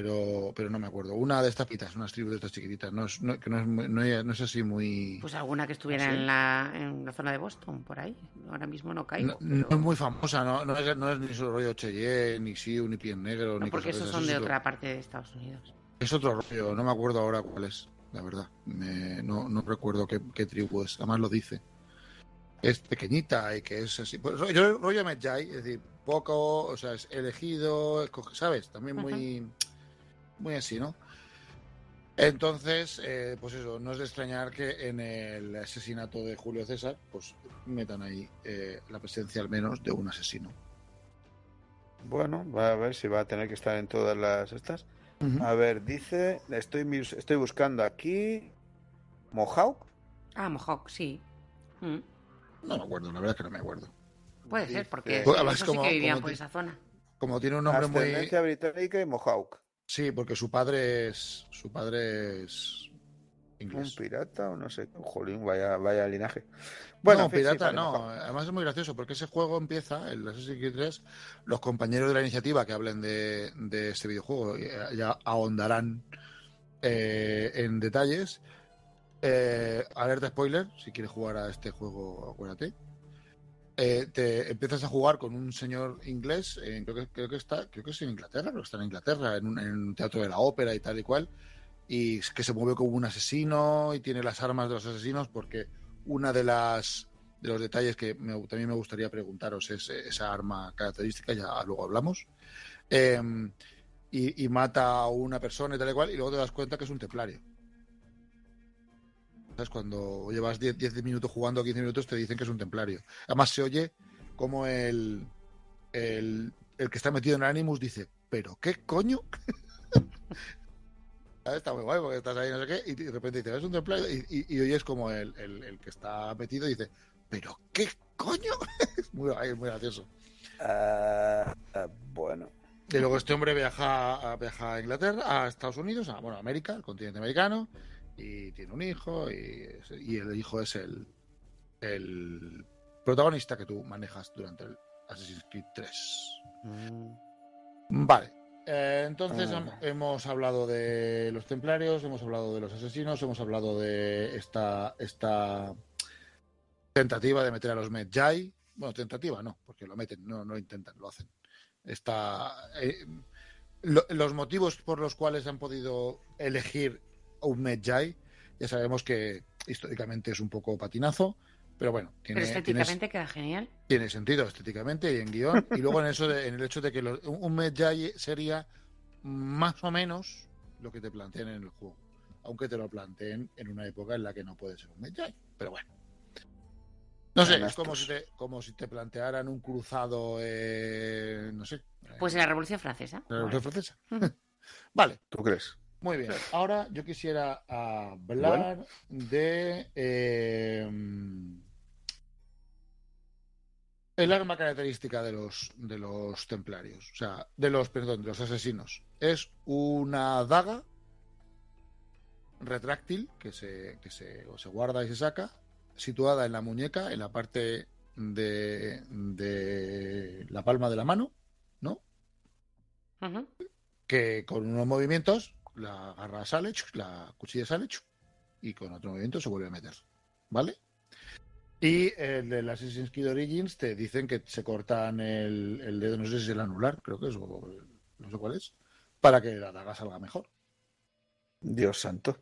Pero, pero no me acuerdo. Una de estas pitas, unas tribus de estas chiquititas. No es, no, que no es, muy- no es- no es así muy. Pues alguna que estuviera ¿Ah, sí? en, la, en la zona de Boston, por ahí. Ahora mismo no caigo. no, es muy famosa, no, no, es, no es ni su rollo Cheyenne, ni Sioux, ni Pie Negro, no, ni porque esos son de Eso otra parte de Estados Unidos. Es otro rollo, no me acuerdo ahora cuál es, la verdad. Me- no, no recuerdo qué, qué tribu es, además lo dice. Es pequeñita y que es así. Pues, rollo, rollo Medjay, es decir, poco, o sea, es elegido, ¿sabes? También muy, muy así, ¿no? Entonces, eh, pues eso, no es de extrañar que en el asesinato de Julio César, pues metan ahí eh, la presencia al menos de un asesino. Bueno, va a ver si va a tener que estar en todas las estas. A ver, dice, estoy, mis- estoy buscando aquí Mohawk. Ah, Mohawk, sí. Mm, No me acuerdo, la verdad es que no me acuerdo. Puede Dice- ser, porque Pues, eso además, sí como- que vivían como por esa zona. Como tiene un nombre muy... Británica y Mohawk. Sí, porque su padre es. Su padre es. ¿Un Inglés. pirata o no sé? Jolín, vaya, vaya linaje. Bueno, no, en fin, sí, pirata vale, no. mejor. Además es muy gracioso porque ese juego empieza, el Assassin's Creed 3, los compañeros de la iniciativa que hablen de, de este videojuego ya, ya ahondarán eh, en detalles. Eh, alerta spoiler, si quieres jugar a este juego, acuérdate. Eh, te empiezas a jugar con un señor inglés, eh, creo, que, creo que está, creo que es en Inglaterra, que está en Inglaterra, en un, teatro de la ópera y tal y cual, y que se mueve como un asesino y tiene las armas de los asesinos porque una de las de los detalles que me- también me gustaría preguntaros es eh, esa arma característica, ya luego hablamos. Eh, y, y mata a una persona y tal y cual, y luego te das cuenta que es un templario. ¿Sabes? Cuando llevas 10, 10 minutos jugando, 15 minutos, te dicen que es un templario. Además, se oye como el, el, el que está metido en Animus dice: ¿Pero qué coño? Está muy guay porque estás ahí, no sé qué, y de repente dice: Es un templario, y, y, y oyes como el, el, el que está metido dice: ¿Pero qué coño? es muy, es muy gracioso. Ah, ah, bueno. Y luego este hombre viaja viaja a Inglaterra, a Estados Unidos, a bueno, a América, al continente americano, y tiene un hijo, y, y el hijo es el, el protagonista que tú manejas durante el Assassin's Creed 3. Mm. Vale. eh, entonces Ah. hem- hemos hablado de los templarios, hemos hablado de los asesinos, hemos hablado de esta, esta tentativa de meter a los Medjay. Bueno, tentativa no, porque lo meten, no, no intentan, lo hacen. Está, eh, lo- los motivos por los cuales han podido elegir a un Medjay, ya sabemos que históricamente es un poco patinazo, pero bueno, tiene, Pero tiene- estéticamente queda genial. tiene sentido estéticamente y en guion. Y luego en eso de- en el hecho de que los- un un Medjay sería más o menos lo que te plantean en el juego. Aunque te lo planteen en una época en la que no puede ser un Medjay. Pero bueno. No sé, es como si te, como si te plantearan un cruzado, eh, no sé, Pues en la Revolución Francesa. la Revolución Francesa. Vale, ¿Tú crees? Muy bien. Ahora yo quisiera hablar de eh, el arma característica de los de los templarios, o sea, de los perdón, de los asesinos. Es una daga retráctil que se que se, o se guarda y se saca, situada en la muñeca, en la parte de, de la palma de la mano, ¿no? Que con unos movimientos la garra sale, la cuchilla sale y con otro movimiento se vuelve a meter. ¿Vale? Y el del Assassin's Creed Origins te dicen que se cortan el, el dedo, no sé si es el anular, creo que es, o no sé cuál es, para que la daga salga mejor. Dios santo.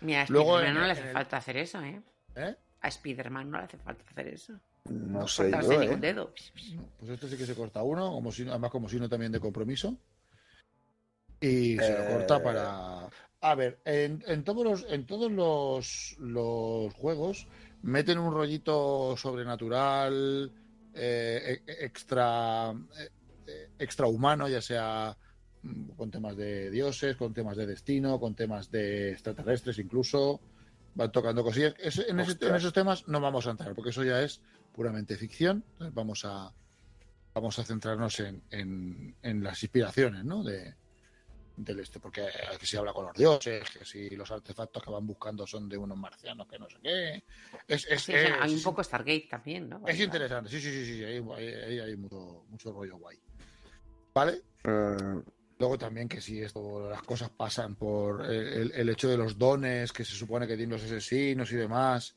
Mira, a Luego Spiderman no le hace el- falta hacer eso, ¿eh? ¿Eh? A Spiderman no le hace falta hacer eso. No sé cortarse yo, ningún ¿eh? dedo. No, Pues este sí que se corta uno, como si, además como signo también de compromiso. Y se lo Eh. corta para. A ver, en, en todos los, en todos los, los juegos meten un rollito sobrenatural, eh, e- extra, eh, eh, extrahumano, ya sea mm, con temas de dioses, con temas de destino, con temas de extraterrestres incluso. Van tocando cosillas. Es- en, ese- Ostras. en esos temas no vamos a entrar, porque eso ya es puramente ficción. Entonces vamos a vamos a centrarnos en, en- en las inspiraciones, ¿no? De, del este, porque que si habla con los dioses, que si los artefactos que van buscando son de unos marcianos, que no sé qué. Es, es, Sí, hay es- un poco Stargate también, ¿no? es interesante, sí, sí, sí, sí, ahí, hay mucho, mucho rollo guay. ¿Vale? Eh, Luego también que si esto, las cosas pasan por el, el- hecho de los dones que se supone que tienen los asesinos y demás.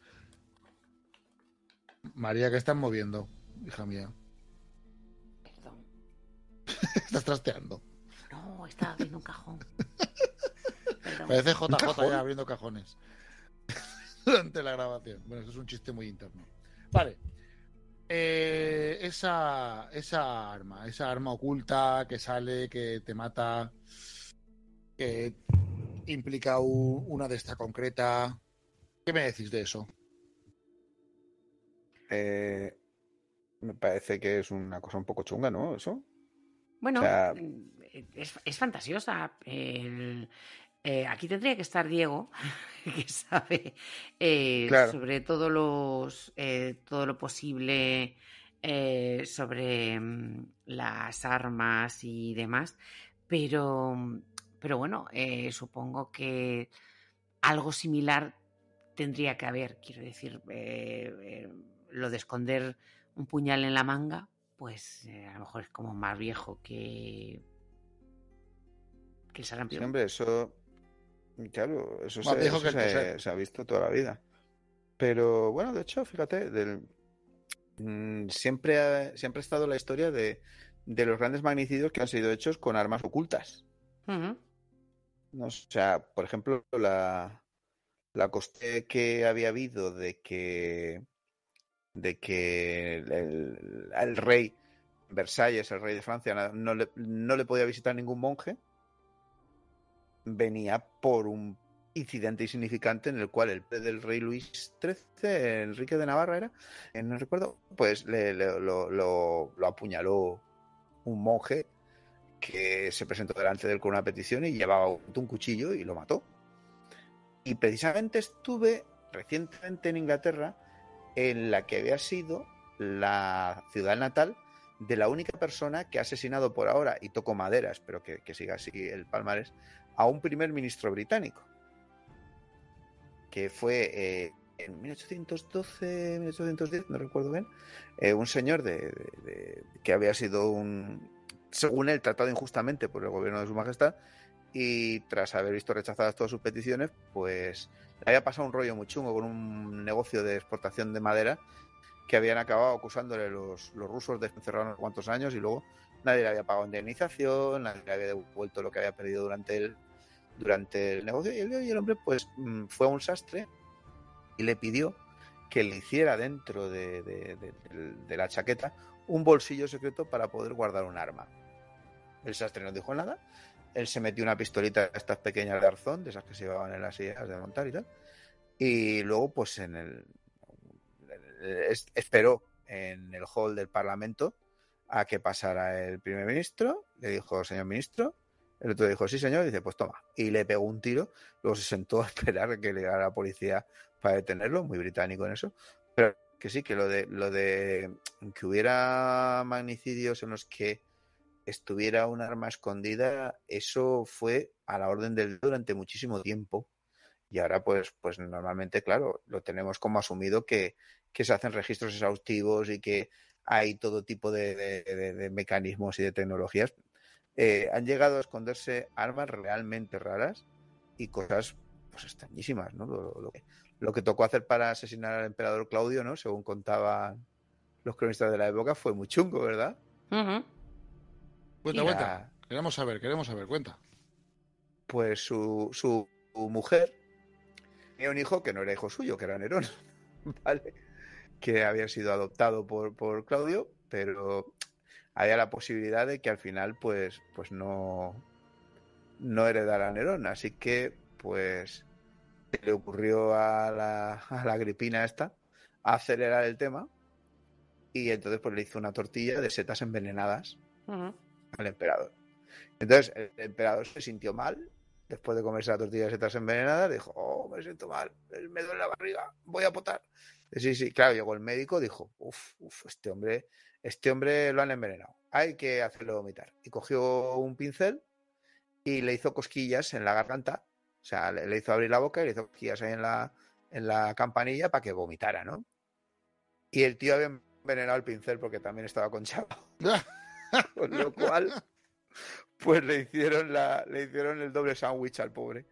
María, ¿qué están moviendo, hija mía? Perdón. Estás trasteando. No, estaba abriendo un cajón. Perdón. Parece JJ cajón? ya abriendo cajones durante la grabación. Bueno, eso es un chiste muy interno. Vale. Eh, esa, esa arma, esa arma oculta que sale, que te mata, que implica un- una de esta concreta. ¿Qué me decís de eso? eh, me parece que es una cosa un poco chunga, ¿no? Eso. Bueno, O sea- es, es fantasiosa. El- eh, aquí tendría que estar Diego, que sabe eh, Claro. sobre todos los, eh, todo lo posible sobre mm, las armas y demás. Pero, pero bueno, supongo que algo similar tendría que haber. Quiero decir, lo de esconder un puñal en la manga, pues a lo mejor es como más viejo que, que el sarampión. Sí, hombre, eso. Claro, eso, se, eso que se- se ha visto toda la vida. Pero bueno, de hecho, fíjate, del, mm, siempre, ha, siempre ha estado la historia de, de los grandes magnicidios que han sido hechos con armas ocultas. ¿no? O sea, por ejemplo, la, la coste que había habido de que de que el, el rey Versalles, el rey de Francia, no le, no le podía visitar ningún monje, venía por un incidente insignificante en el cual el del rey Luis XIII, Enrique de Navarra era, eh, no recuerdo, pues le, le- lo, lo- lo apuñaló un monje que se presentó delante de él con una petición y llevaba un cuchillo y lo mató. Y precisamente estuve recientemente en Inglaterra, en la que había sido la ciudad natal de la única persona que ha asesinado por ahora, y toco madera, espero que, que siga así el palmarés, a un primer ministro británico, que fue eh, en 1812, 1810, no recuerdo bien, eh, un señor de, de- que había sido un, según él, tratado injustamente por el gobierno de su majestad, y tras haber visto rechazadas todas sus peticiones, pues le había pasado un rollo muy chungo con un negocio de exportación de madera que habían acabado acusándole los, los rusos de encerrar unos cuantos años y luego nadie le había pagado indemnización, nadie le había devuelto lo que había perdido durante el, durante el negocio. Y el, hombre pues mm, fue a un sastre y le pidió que le hiciera dentro de, de- la chaqueta un bolsillo secreto para poder guardar un arma. El sastre no dijo nada, él se metió una pistolita estas pequeñas de arzón, de esas que se llevaban en las sillas de montar y tal, y luego pues en el es- esperó en el hall del Parlamento a que pasara el primer ministro, le dijo, señor ministro, el otro dijo, sí señor, y dice, pues toma, y le pegó un tiro, luego se sentó a esperar a que llegara la policía para detenerlo, muy británico en eso, pero que sí, que lo de, lo de que hubiera magnicidios en los que estuviera un arma escondida, eso fue a la orden del durante muchísimo tiempo. Y ahora, pues, pues normalmente, claro, lo tenemos como asumido que, que se hacen registros exhaustivos y que hay todo tipo de, de- de- de mecanismos y de tecnologías. Eh, han llegado a esconderse armas realmente raras y cosas pues extrañísimas, ¿no? Lo, lo que, lo que tocó hacer para asesinar al emperador Claudio, ¿no? Según contaban los cronistas de la época, fue muy chungo, ¿verdad? Cuenta, Y cuenta. la- Queremos saber, queremos saber, cuenta. pues su, su, su mujer tenía un hijo que no era hijo suyo, que era Nerón, ¿vale? Que había sido adoptado por, por Claudio, pero había la posibilidad de que al final, pues, pues no, no heredara Nerón. Así que, pues, se le ocurrió a la, a la Agripina esta acelerar el tema y entonces pues le hizo una tortilla de setas envenenadas al emperador. Entonces el emperador se sintió mal después de comerse la tortilla de setas envenenadas. Dijo, oh, me siento mal, me duele la barriga, voy a potar. Sí, sí, claro, llegó el médico, dijo, uff, uff, este hombre, este hombre lo han envenenado, hay que hacerlo vomitar. Y cogió un pincel y le hizo cosquillas en la garganta, o sea, le, hizo abrir la boca y le hizo cosquillas ahí en la, en la campanilla para que vomitara, ¿no? Y el tío había envenenado el pincel porque también estaba conchado. Con lo cual, pues le hicieron la, le hicieron el doble sándwich al pobre.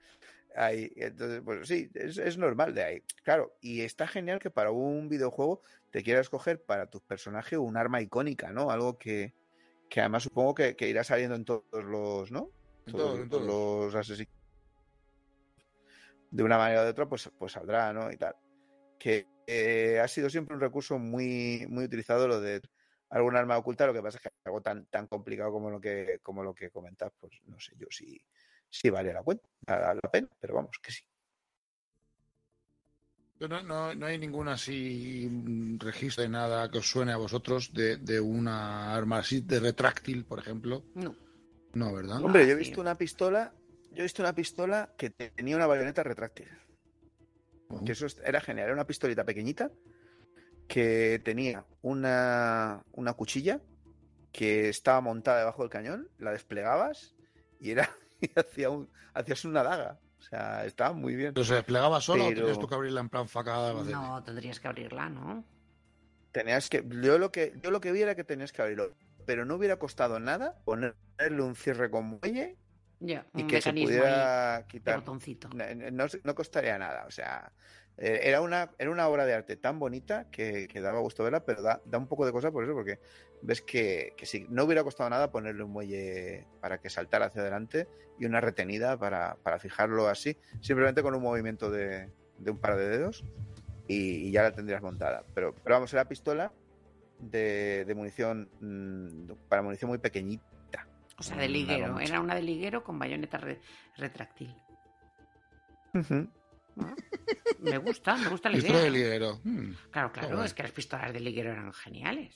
Ahí, entonces, pues sí, es, es normal de ahí. Claro, y está genial que para un videojuego te quieras escoger para tu personaje un arma icónica, ¿no? Algo que, que además supongo que, que irá saliendo en todos los, ¿no? En Todos, todos, en todos todos. los asesinos. De una manera o de otra, pues, pues saldrá, ¿no? Y tal. Que eh, ha sido siempre un recurso muy, muy utilizado lo de algún arma oculta, lo que pasa es que algo tan, tan complicado como lo que, como lo que comentas, pues no sé yo si, si vale la cuenta, la, la pena, pero vamos, que sí. No, no, no hay ningún así mm, registro de nada que os suene a vosotros de, de una arma así de retráctil, por ejemplo. No. No, ¿verdad? Hombre, yo he visto una pistola, yo he visto una pistola que tenía una bayoneta retráctil. Que eso es- era genial, era una pistolita pequeñita que tenía una, una cuchilla que estaba montada debajo del cañón, la desplegabas y era y hacía un, hacías una daga. O sea, estaba muy bien. ¿Pero se desplegaba solo o Pero- tenías tú que abrirla en plan facada? No, tendrías que abrirla, ¿no? Tenías que, yo lo que, yo lo que vi era que tenías que abrirlo, pero no hubiera costado nada ponerle un cierre con muelle Ya, y un que se mecanismo ahí pudiera quitar. botoncito. No, no- no costaría nada, o sea, era una, era una obra de arte tan bonita que, que daba gusto verla, pero da, da un poco de cosa por eso, porque ves que, que si no hubiera costado nada ponerle un muelle para que saltara hacia adelante y una retenida para, para fijarlo así, simplemente con un movimiento de, de un par de dedos y, y ya la tendrías montada. Pero, pero vamos, era pistola de, de munición mm, para munición muy pequeñita. O sea, de liguero. Era una de liguero con bayoneta re- retráctil. Ujú. Me gusta, me gusta la Pistola de idea. liguero. Mm, Claro, claro, Joder. es que las pistolas de liguero eran geniales.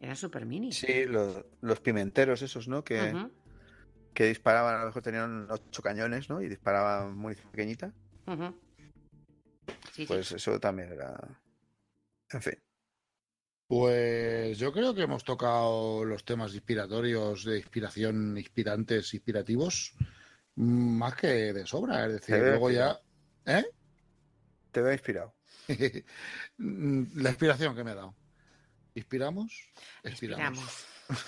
Eran super mini. Sí, los, los pimenteros esos, ¿no? Que, que disparaban, a lo mejor tenían ocho cañones, ¿no? Y disparaban munición pequeñita. Sí, sí. Pues eso también era. En fin. Pues yo creo que hemos tocado los temas inspiratorios, de inspiración, inspirantes, inspirativos, mm, más que de sobra. Es decir, luego ya. ¿Eh? Te veo inspirado. La inspiración que me ha dado. ¿Inspiramos? Inspiramos.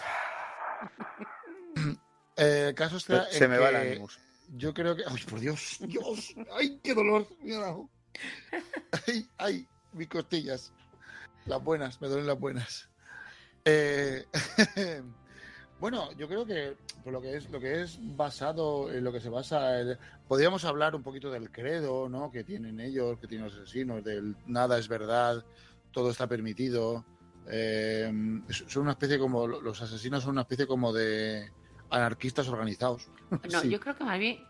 Eh, el caso está Se en me va el ánimo. Yo creo que. ¡Ay, por Dios! ¡Dios! ¡Ay, qué dolor! ¡Ay, ay! Mis costillas. Las buenas, me duelen las buenas. Eh, bueno, yo creo que por lo que es lo que es basado en lo que se basa, el- podríamos hablar un poquito del credo, ¿no? Que tienen ellos, que tienen los asesinos, del nada es verdad, todo está permitido. Eh, son una especie como los asesinos son una especie como de anarquistas organizados. No, Sí. yo creo que más bien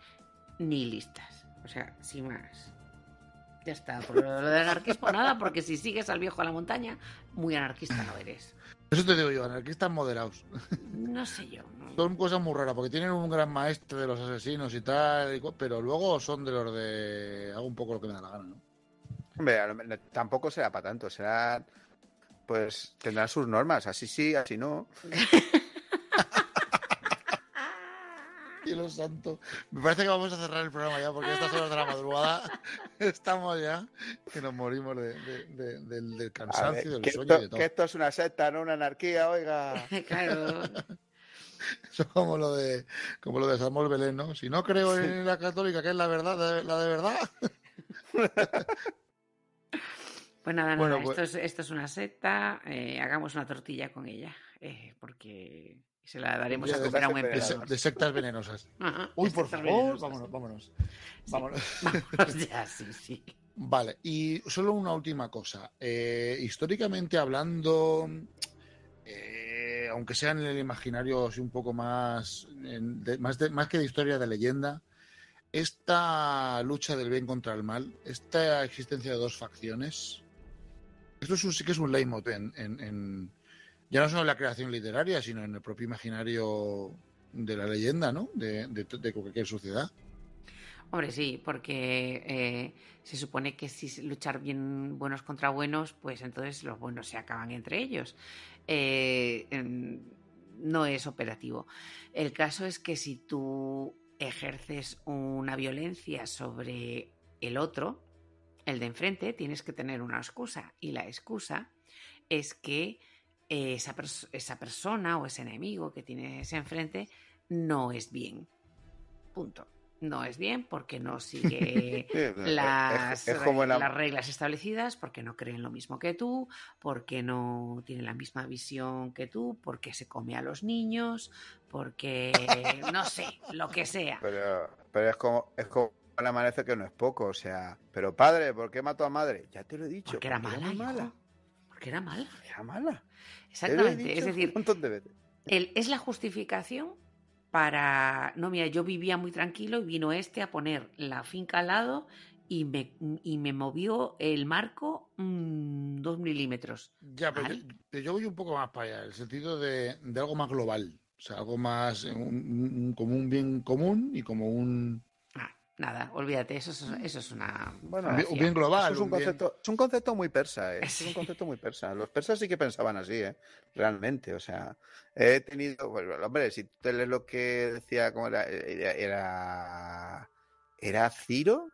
nihilistas. O sea, sin más. Ya está. Por lo de anarquismo nada, porque si sigues al viejo a la montaña, muy anarquista no eres. Eso te digo yo, anarquistas moderados. No sé yo. no. Son cosas muy raras, porque tienen un gran maestre de los asesinos y tal, pero luego son de los de hago un poco lo que me da la gana, ¿no? Hombre, tampoco será para tanto. Será. Pues tendrán sus normas. Así sí, así no. Cielo santo. Me parece que vamos a cerrar el programa ya, porque a estas horas de la madrugada estamos ya que nos morimos de- de- de- del, del A ver, cansancio, del que, sueño y de esto, todo. que esto es una secta, no una anarquía, oiga. Claro. Eso es como lo de como lo de Samuel Belén, ¿no? Si no creo en la católica, que es la verdad, la de verdad. Pues nada, Bueno, nada, pues- Esto, es, esto es una secta. eh, hagamos una tortilla con ella. eh, porque se la daremos a comer a un De, emperador. de sectas venenosas. Ajá, Uy, por favor, venenosas. vámonos, vámonos. Sí. vámonos. Vámonos ya, sí, sí. Vale, y solo una última cosa. Eh, históricamente hablando, eh, aunque sea en el imaginario así un poco más, en- de- más, de- más que de historia de leyenda, esta lucha del bien contra el mal, esta existencia de dos facciones, esto es un- sí que es un leitmotiv en- ya no solo en la creación literaria, sino en el propio imaginario de la leyenda, ¿no? De, cualquier sociedad. Hombre, sí, porque eh, se supone que si luchar bien buenos contra buenos, pues entonces los buenos se acaban entre ellos. Eh, no es operativo. El caso es que si tú ejerces una violencia sobre el otro, el de enfrente, tienes que tener una excusa. Y la excusa es que eh, esa, pers- esa persona o ese enemigo que tienes enfrente no es bien. Punto. No es bien porque no sigue las, es, es como en la- las reglas establecidas, porque no creen lo mismo que tú, porque no tienen la misma visión que tú, porque se come a los niños, porque no sé, lo que sea. Pero, pero es como, es como el amanece que no es poco, o sea. Pero padre, ¿por qué mató a madre? Ya te lo he dicho. Porque era mala, hijo. Porque era mala. Era mala. Exactamente. Es decir, un montón de veces. el- es la justificación para. No, mira, yo vivía muy tranquilo y vino este a poner la finca al lado y me, y me movió el marco mm, dos milímetros. Ya, pero Vale. yo, voy un poco más para allá, en el sentido de, de algo más global. O sea, algo más, un- un- como un bien común y como un... Nada, olvídate, eso es, eso es una. Bueno, bien, global. Es un, un bien- concepto, es un concepto muy persa, ¿eh? Es un concepto muy persa. Los persas sí que pensaban así, ¿eh? Realmente, o sea, he tenido, bueno, hombre, si tú lees lo que decía, ¿cómo era? Era, era, era Ciro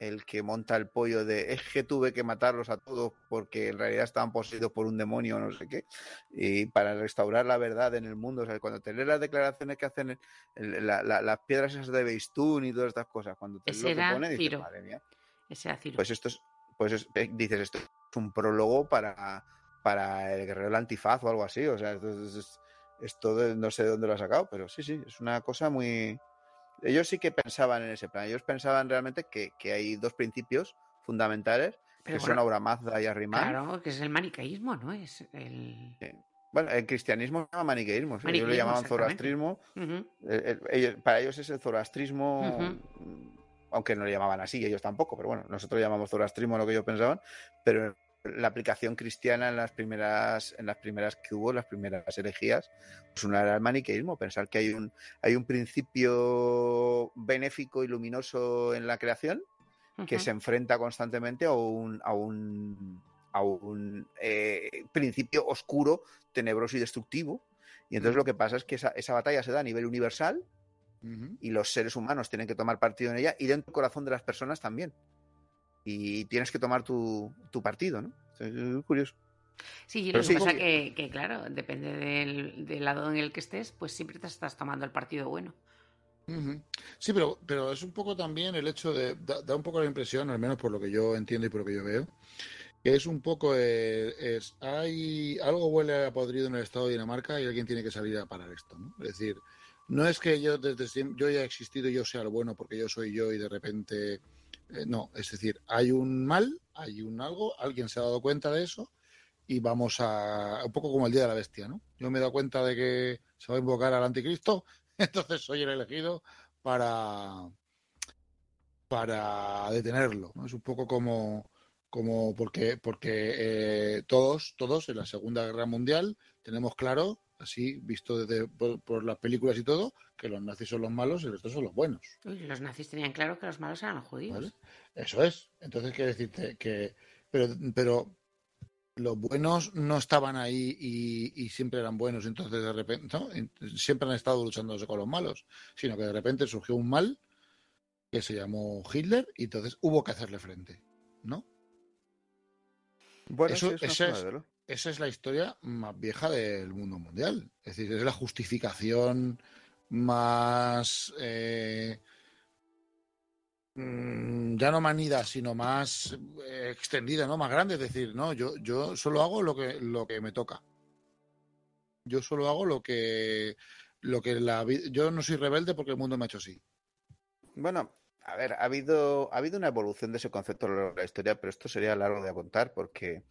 el que monta el pollo de es que tuve que matarlos a todos porque en realidad estaban poseídos por un demonio o no sé qué y para restaurar la verdad en el mundo, o sea, cuando te lees las declaraciones que hacen el- el- la- la- las piedras esas de Beistún y todas estas cosas, cuando te Ese lo que pone, dices, Ciro. madre mía. Ese era Ciro. Pues esto es, pues es- eh, dices, esto es un prólogo para, para el guerrero del antifaz o algo así. O sea, esto, es- es- esto de- no sé de dónde lo ha sacado, pero sí, sí, es una cosa muy. Ellos sí que pensaban en ese plan. Ellos pensaban realmente que, que hay dos principios fundamentales Pero que bueno, son Aura Mazda y Arrimán. Claro, que es el manicaísmo, ¿no? Es el. Bueno, el cristianismo se llama maniqueísmo. ellos Maniqueísmo, le llamaban zoroastrismo. El- el- para ellos es el zoroastrismo, aunque no le llamaban así, ellos tampoco, pero bueno, nosotros llamamos zoroastrismo lo que ellos pensaban, pero la aplicación cristiana en las primeras, en las primeras que hubo, las primeras herejías, pues una era el maniqueísmo, pensar que hay un, hay un principio benéfico y luminoso en la creación que se enfrenta constantemente a un, a un, a un eh, principio oscuro, tenebroso y destructivo. Y entonces lo que pasa es que esa, esa batalla se da a nivel universal y los seres humanos tienen que tomar partido en ella y dentro del corazón de las personas también. Y tienes que tomar tu, tu partido, ¿no? Es curioso. Sí, lo Pero que sí, pasa sí. que, que, claro, depende del, del lado en el que estés, pues siempre te estás tomando el partido bueno. Sí, pero, pero es un poco también el hecho de, da, da un poco la impresión, al menos por lo que yo entiendo y por lo que yo veo, que es un poco, eh, es, hay algo huele a podrido en el estado de Dinamarca y alguien tiene que salir a parar esto, ¿no? Es decir, no es que yo desde siempre, yo ya he existido y yo sea el bueno porque yo soy yo y de repente, eh, no, es decir, hay un mal, hay un algo, alguien se ha dado cuenta de eso y vamos a, un poco como el día de la bestia, ¿no? Yo me he dado cuenta de que se va a invocar al anticristo, entonces soy el elegido para para detenerlo. ¿no? Es un poco como como porque porque eh, todos todos en la Segunda Guerra Mundial tenemos claro así visto desde por, por las películas y todo que los nazis son los malos y el resto son los buenos. Uy, los nazis tenían claro que los malos eran los judíos. ¿vale? Eso es. Entonces quiere decirte que pero pero los buenos no estaban ahí y, y siempre eran buenos, entonces de repente ¿no? siempre han estado luchándose con los malos, sino que de repente surgió un mal que se llamó Hitler y entonces hubo que hacerle frente, ¿no? Bueno, Eso- sí, es. Esa es la historia más vieja del mundo mundial. Es decir, es la justificación más eh, mm, ya no manida, sino más eh, extendida, ¿no? Más grande. Es decir, no, yo, yo solo hago lo que, lo que me toca. Yo solo hago lo que lo que la yo no soy rebelde porque el mundo me ha hecho así. Bueno, a ver, ha habido, ha habido una evolución de ese concepto a lo largo de la historia, pero esto sería largo de contar porque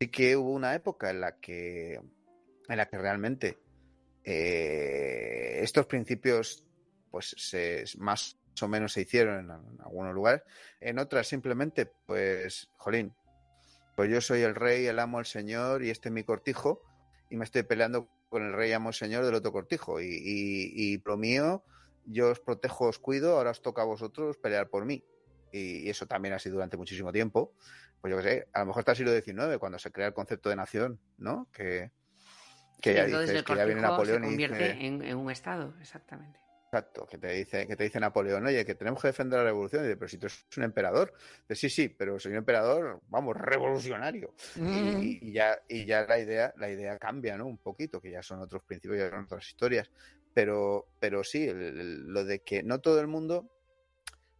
sí que hubo una época en la que, en la que realmente eh, estos principios, pues, se, más o menos se hicieron en, algunos lugares. En otras simplemente, pues, jolín, pues yo soy el rey, el amo, el señor y este es mi cortijo y me estoy peleando con el rey, amo, el señor del otro cortijo y, y, y lo mío yo os protejo, os cuido, ahora os toca a vosotros pelear por mí. Y, eso también ha sido durante muchísimo tiempo. Pues yo qué sé, a lo mejor hasta el siglo XIX, cuando se crea el concepto de nación, ¿no? Que, que ya entonces dices el que ya viene Napoleón se y convierte dice, en, en un estado, exactamente. exacto, que te dice, que te dice Napoleón, oye, que tenemos que defender la revolución. Y dice, pero si tú eres un emperador. Dice, sí, sí, pero soy un emperador, vamos, revolucionario. Y, y ya, y ya la idea, la idea cambia, ¿no? Un poquito, que ya son otros principios, ya son otras historias. Pero, pero sí, el- el- lo de que no todo el mundo,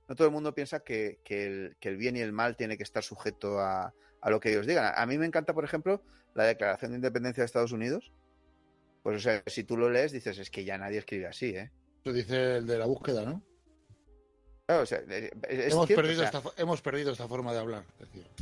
no todo el mundo piensa que, que el, que el bien y el mal tiene que estar sujeto a, a lo que ellos digan. A mí me encanta, por ejemplo, la Declaración de Independencia de Estados Unidos. Pues, o sea, si tú lo lees, dices, es que ya nadie escribe así, ¿eh? Eso dice el de la búsqueda, ¿no? Claro, o sea, es- es hemos, cierto, perdido o sea, esta, hemos perdido esta forma de hablar.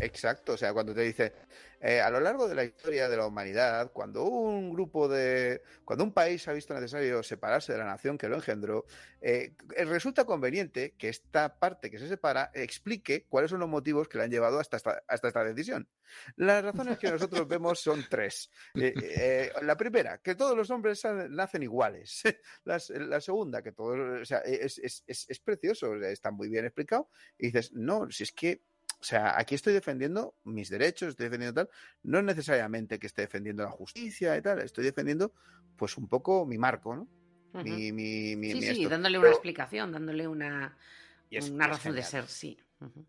Exacto, o sea, cuando te dice, eh, a lo largo de la historia de la humanidad, cuando un grupo de, cuando un país ha visto necesario separarse de la nación que lo engendró, eh, eh, resulta conveniente que esta parte que se separa explique cuáles son los motivos que le han llevado hasta esta, hasta esta decisión. Las razones que nosotros vemos son tres. Eh, la primera, que todos los hombres nacen iguales. La, la segunda, que todos, o sea, es, es, es, es precioso. o sea, está muy bien explicado, y dices, no, si es que, o sea, aquí estoy defendiendo mis derechos, estoy defendiendo tal, no es necesariamente que esté defendiendo la justicia y tal, estoy defendiendo pues un poco mi marco, ¿no? Mi, mi, mi, Sí, mi sí, esto. dándole una explicación, dándole una, es- una razón de ser, sí.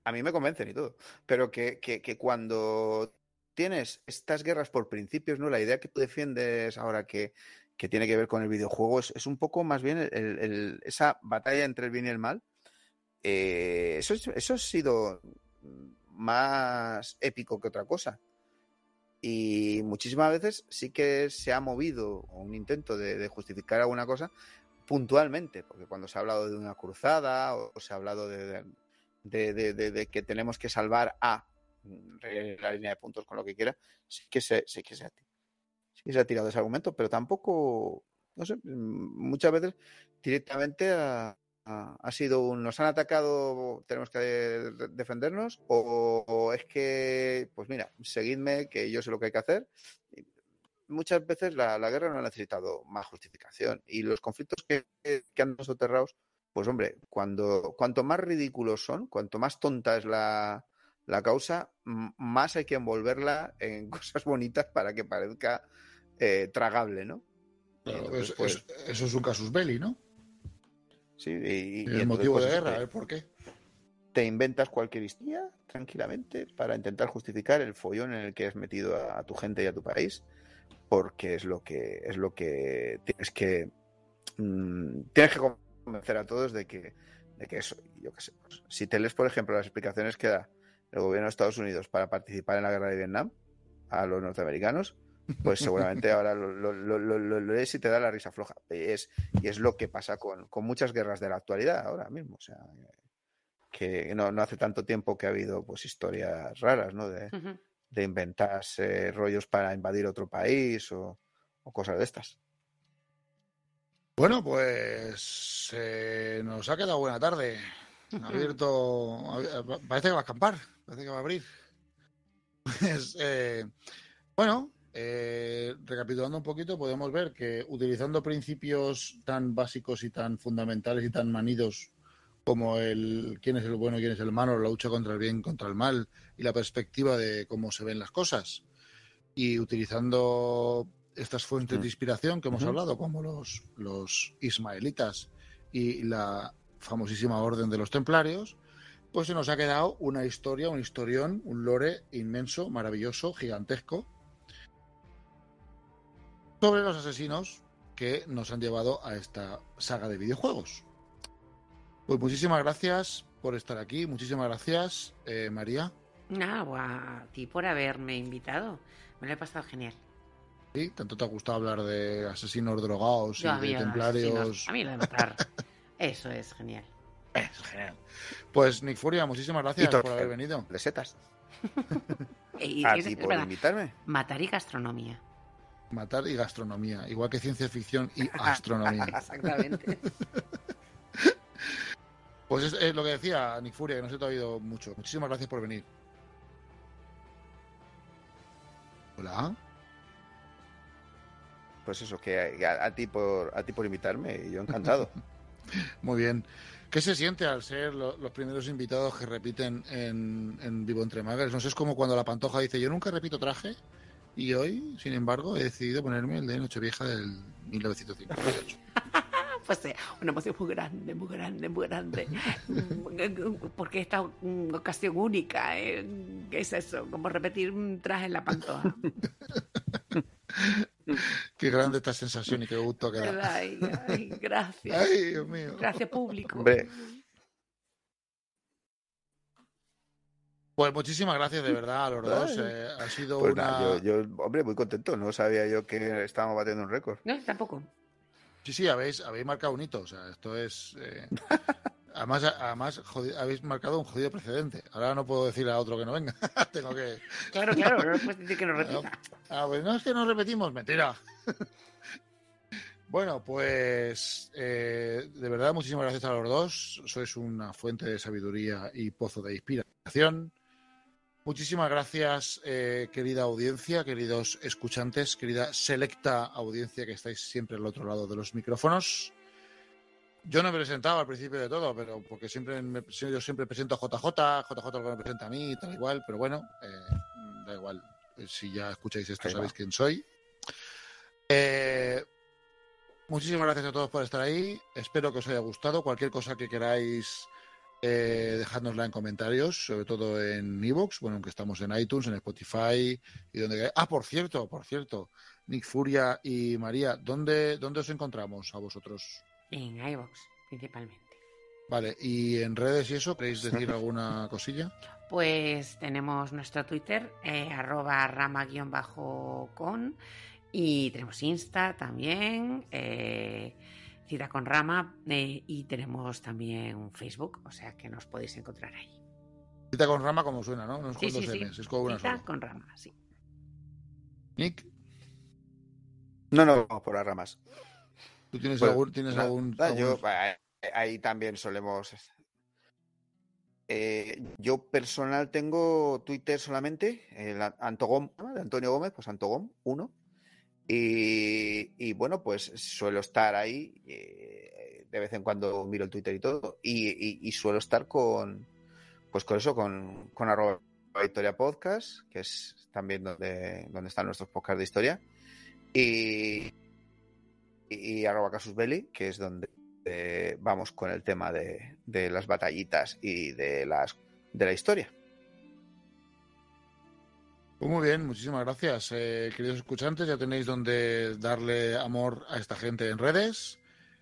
A mí me convencen y todo, pero que, que, que cuando tienes estas guerras por principios, ¿no? La idea que tú defiendes ahora que, que tiene que ver con el videojuego es, es un poco más bien el- el- esa batalla entre el bien y el mal. Eh, eso, es- eso ha sido más épico que otra cosa. Y muchísimas veces sí que se ha movido un intento de, justificar alguna cosa puntualmente, porque cuando se ha hablado de una cruzada o se ha hablado de, de- que tenemos que salvar a la línea de puntos con lo que quiera, sí que se, sí que se, ha, sí que se ha tirado ese argumento, pero tampoco, no sé, mm, muchas veces directamente ha, ha- ha sido un nos han atacado, tenemos que de- defendernos, o, o es que, pues mira, seguidme, que yo sé lo que hay que hacer. Muchas veces la, la guerra no ha necesitado más justificación y los conflictos que, que han soterrados pues hombre, cuando cuanto más ridículos son, cuanto más tonta es la, la causa, más hay que envolverla en cosas bonitas para que parezca eh, tragable, ¿no? Y Claro, entonces, es- pues, es- eso es un casus belli, ¿no? Sí, y, y el motivo pues, de guerra, te- por qué. te inventas cualquier historia tranquilamente para intentar justificar el follón en el que has metido a, a tu gente y a tu país, porque es lo que es lo que tienes que mm, tienes que convencer a todos de que de que eso, yo qué sé, pues, si te lees por ejemplo las explicaciones que da el gobierno de Estados Unidos para participar en la guerra de Vietnam a los norteamericanos, pues seguramente ahora lo, lo- lo- lo- lo lees y te da la risa floja. Y es, y es lo que pasa con, con muchas guerras de la actualidad ahora mismo. O sea, que no, no hace tanto tiempo que ha habido pues historias raras, ¿no? De, Ujú. de inventarse rollos para invadir otro país o, o cosas de estas. Bueno, pues eh, nos ha quedado buena tarde. Ha abierto. Parece que va a acampar. Parece que va a abrir. Pues, eh, bueno, eh, recapitulando un poquito, podemos ver que utilizando principios tan básicos y tan fundamentales y tan manidos como el quién es el bueno y quién es el malo, la lucha contra el bien contra el mal y la perspectiva de cómo se ven las cosas, y utilizando estas fuentes de Mm. inspiración que hemos hablado, como los, los ismaelitas y la famosísima Orden de los Templarios, pues se nos ha quedado una historia, un historión, un lore inmenso, maravilloso, gigantesco, sobre los asesinos que nos han llevado a esta saga de videojuegos. Pues muchísimas gracias por estar aquí, muchísimas gracias, eh, María. Nada, a ti por haberme invitado. Me lo he pasado genial. Sí, tanto te ha gustado hablar de asesinos drogados Yo, y de templarios. A mí lo de matar. Eso es genial. Es genial. Pues Nick Furia, muchísimas gracias Y por haber venido. De setas. Y- A ti por verdad, invitarme. matar y gastronomía. Matar y gastronomía, igual que ciencia ficción y astronomía. Exactamente. Pues es, es lo que decía Nick Furia, que no se te ha oído mucho. Muchísimas gracias por venir. Hola. Pues eso, que a, a ti por a ti por invitarme, y yo encantado. Muy bien. ¿Qué se siente al ser lo- los primeros invitados que repiten en, en Vivo Entre Magas? No sé, es como cuando la Pantoja dice, yo nunca repito traje, y hoy, sin embargo, he decidido ponerme el de Nochevieja del 1958. Pues eh, una emoción muy grande, muy grande, muy grande. Porque esta mm, ocasión única, ¿eh? ¿qué es eso? Como repetir un traje en la pantoja. Qué grande esta sensación y qué gusto que da. Ay, ay, gracias. Ay, Dios mío. Gracias, público. Hombre. Pues muchísimas gracias de verdad a los dos. Eh, ha sido Pues una... nada, yo, yo, hombre, muy contento. No sabía yo que estábamos batiendo un récord. No, tampoco. Sí, sí, habéis, habéis marcado un hito. O sea, esto es... eh, Además, además habéis marcado un jodido precedente. Ahora no puedo decir a otro que no venga. Tengo que... Claro, claro, no le puedes decir que no repita. Ah, pues no es que no repetimos, mentira. bueno, pues eh, de verdad, muchísimas gracias a los dos. Sois una fuente de sabiduría y pozo de inspiración. Muchísimas gracias, eh, querida audiencia, queridos escuchantes, querida selecta audiencia que estáis siempre al otro lado de los micrófonos. Yo no me presentaba al principio de todo, pero porque siempre me- yo siempre presento a JJ, JJ lo que me presenta a mí, tal igual, pero bueno, eh, da igual. Eh, Si ya escucháis esto, Ahí va. sabéis quién soy. Eh, muchísimas gracias a todos por estar ahí. Espero que os haya gustado. Cualquier cosa que queráis, eh, dejádnosla en comentarios, sobre todo en Evox, bueno, aunque estamos en iTunes, en Spotify y donde. Ah, por cierto, por cierto, Nick Furia y María, ¿dónde, dónde os encontramos a vosotros? En iVoox, principalmente. Vale, y en redes y eso, ¿queréis decir alguna cosilla? Pues tenemos nuestro Twitter, eh, arroba rama-con, y tenemos Insta también, eh, Cita con Rama, eh, y tenemos también un Facebook, o sea que nos podéis encontrar ahí. Cita con rama como suena, ¿no? No es con Sí, sí, dos sí. Es con una Cita sola. con Rama, sí. Nick, No, no, vamos por las ramas. ¿tú tienes Pues, algún... Tienes algún, yo, algún- eh, ahí también solemos. Eh, yo personal tengo Twitter solamente, el Antogom, ¿no? de Antonio Gómez, pues Antogom 1. Y, bueno, pues suelo estar ahí, eh, de vez en cuando miro el Twitter y todo, y, suelo estar con, pues con eso, con, con arroba Victoria Podcast, que es también donde, donde están nuestros podcasts de historia, y, y, y arroba Casus Belli, que es donde eh, vamos con el tema de, de las batallitas y de las de la historia. Pues muy bien, muchísimas gracias, eh, queridos escuchantes. Ya tenéis donde darle amor a esta gente en redes.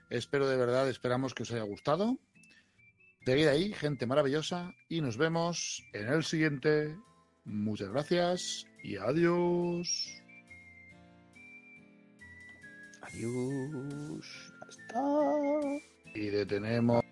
Espero de verdad, esperamos que os haya gustado. Seguid ahí, gente maravillosa, y nos vemos en el siguiente. Muchas gracias y adiós. Adiós. Hasta. Y detenemos.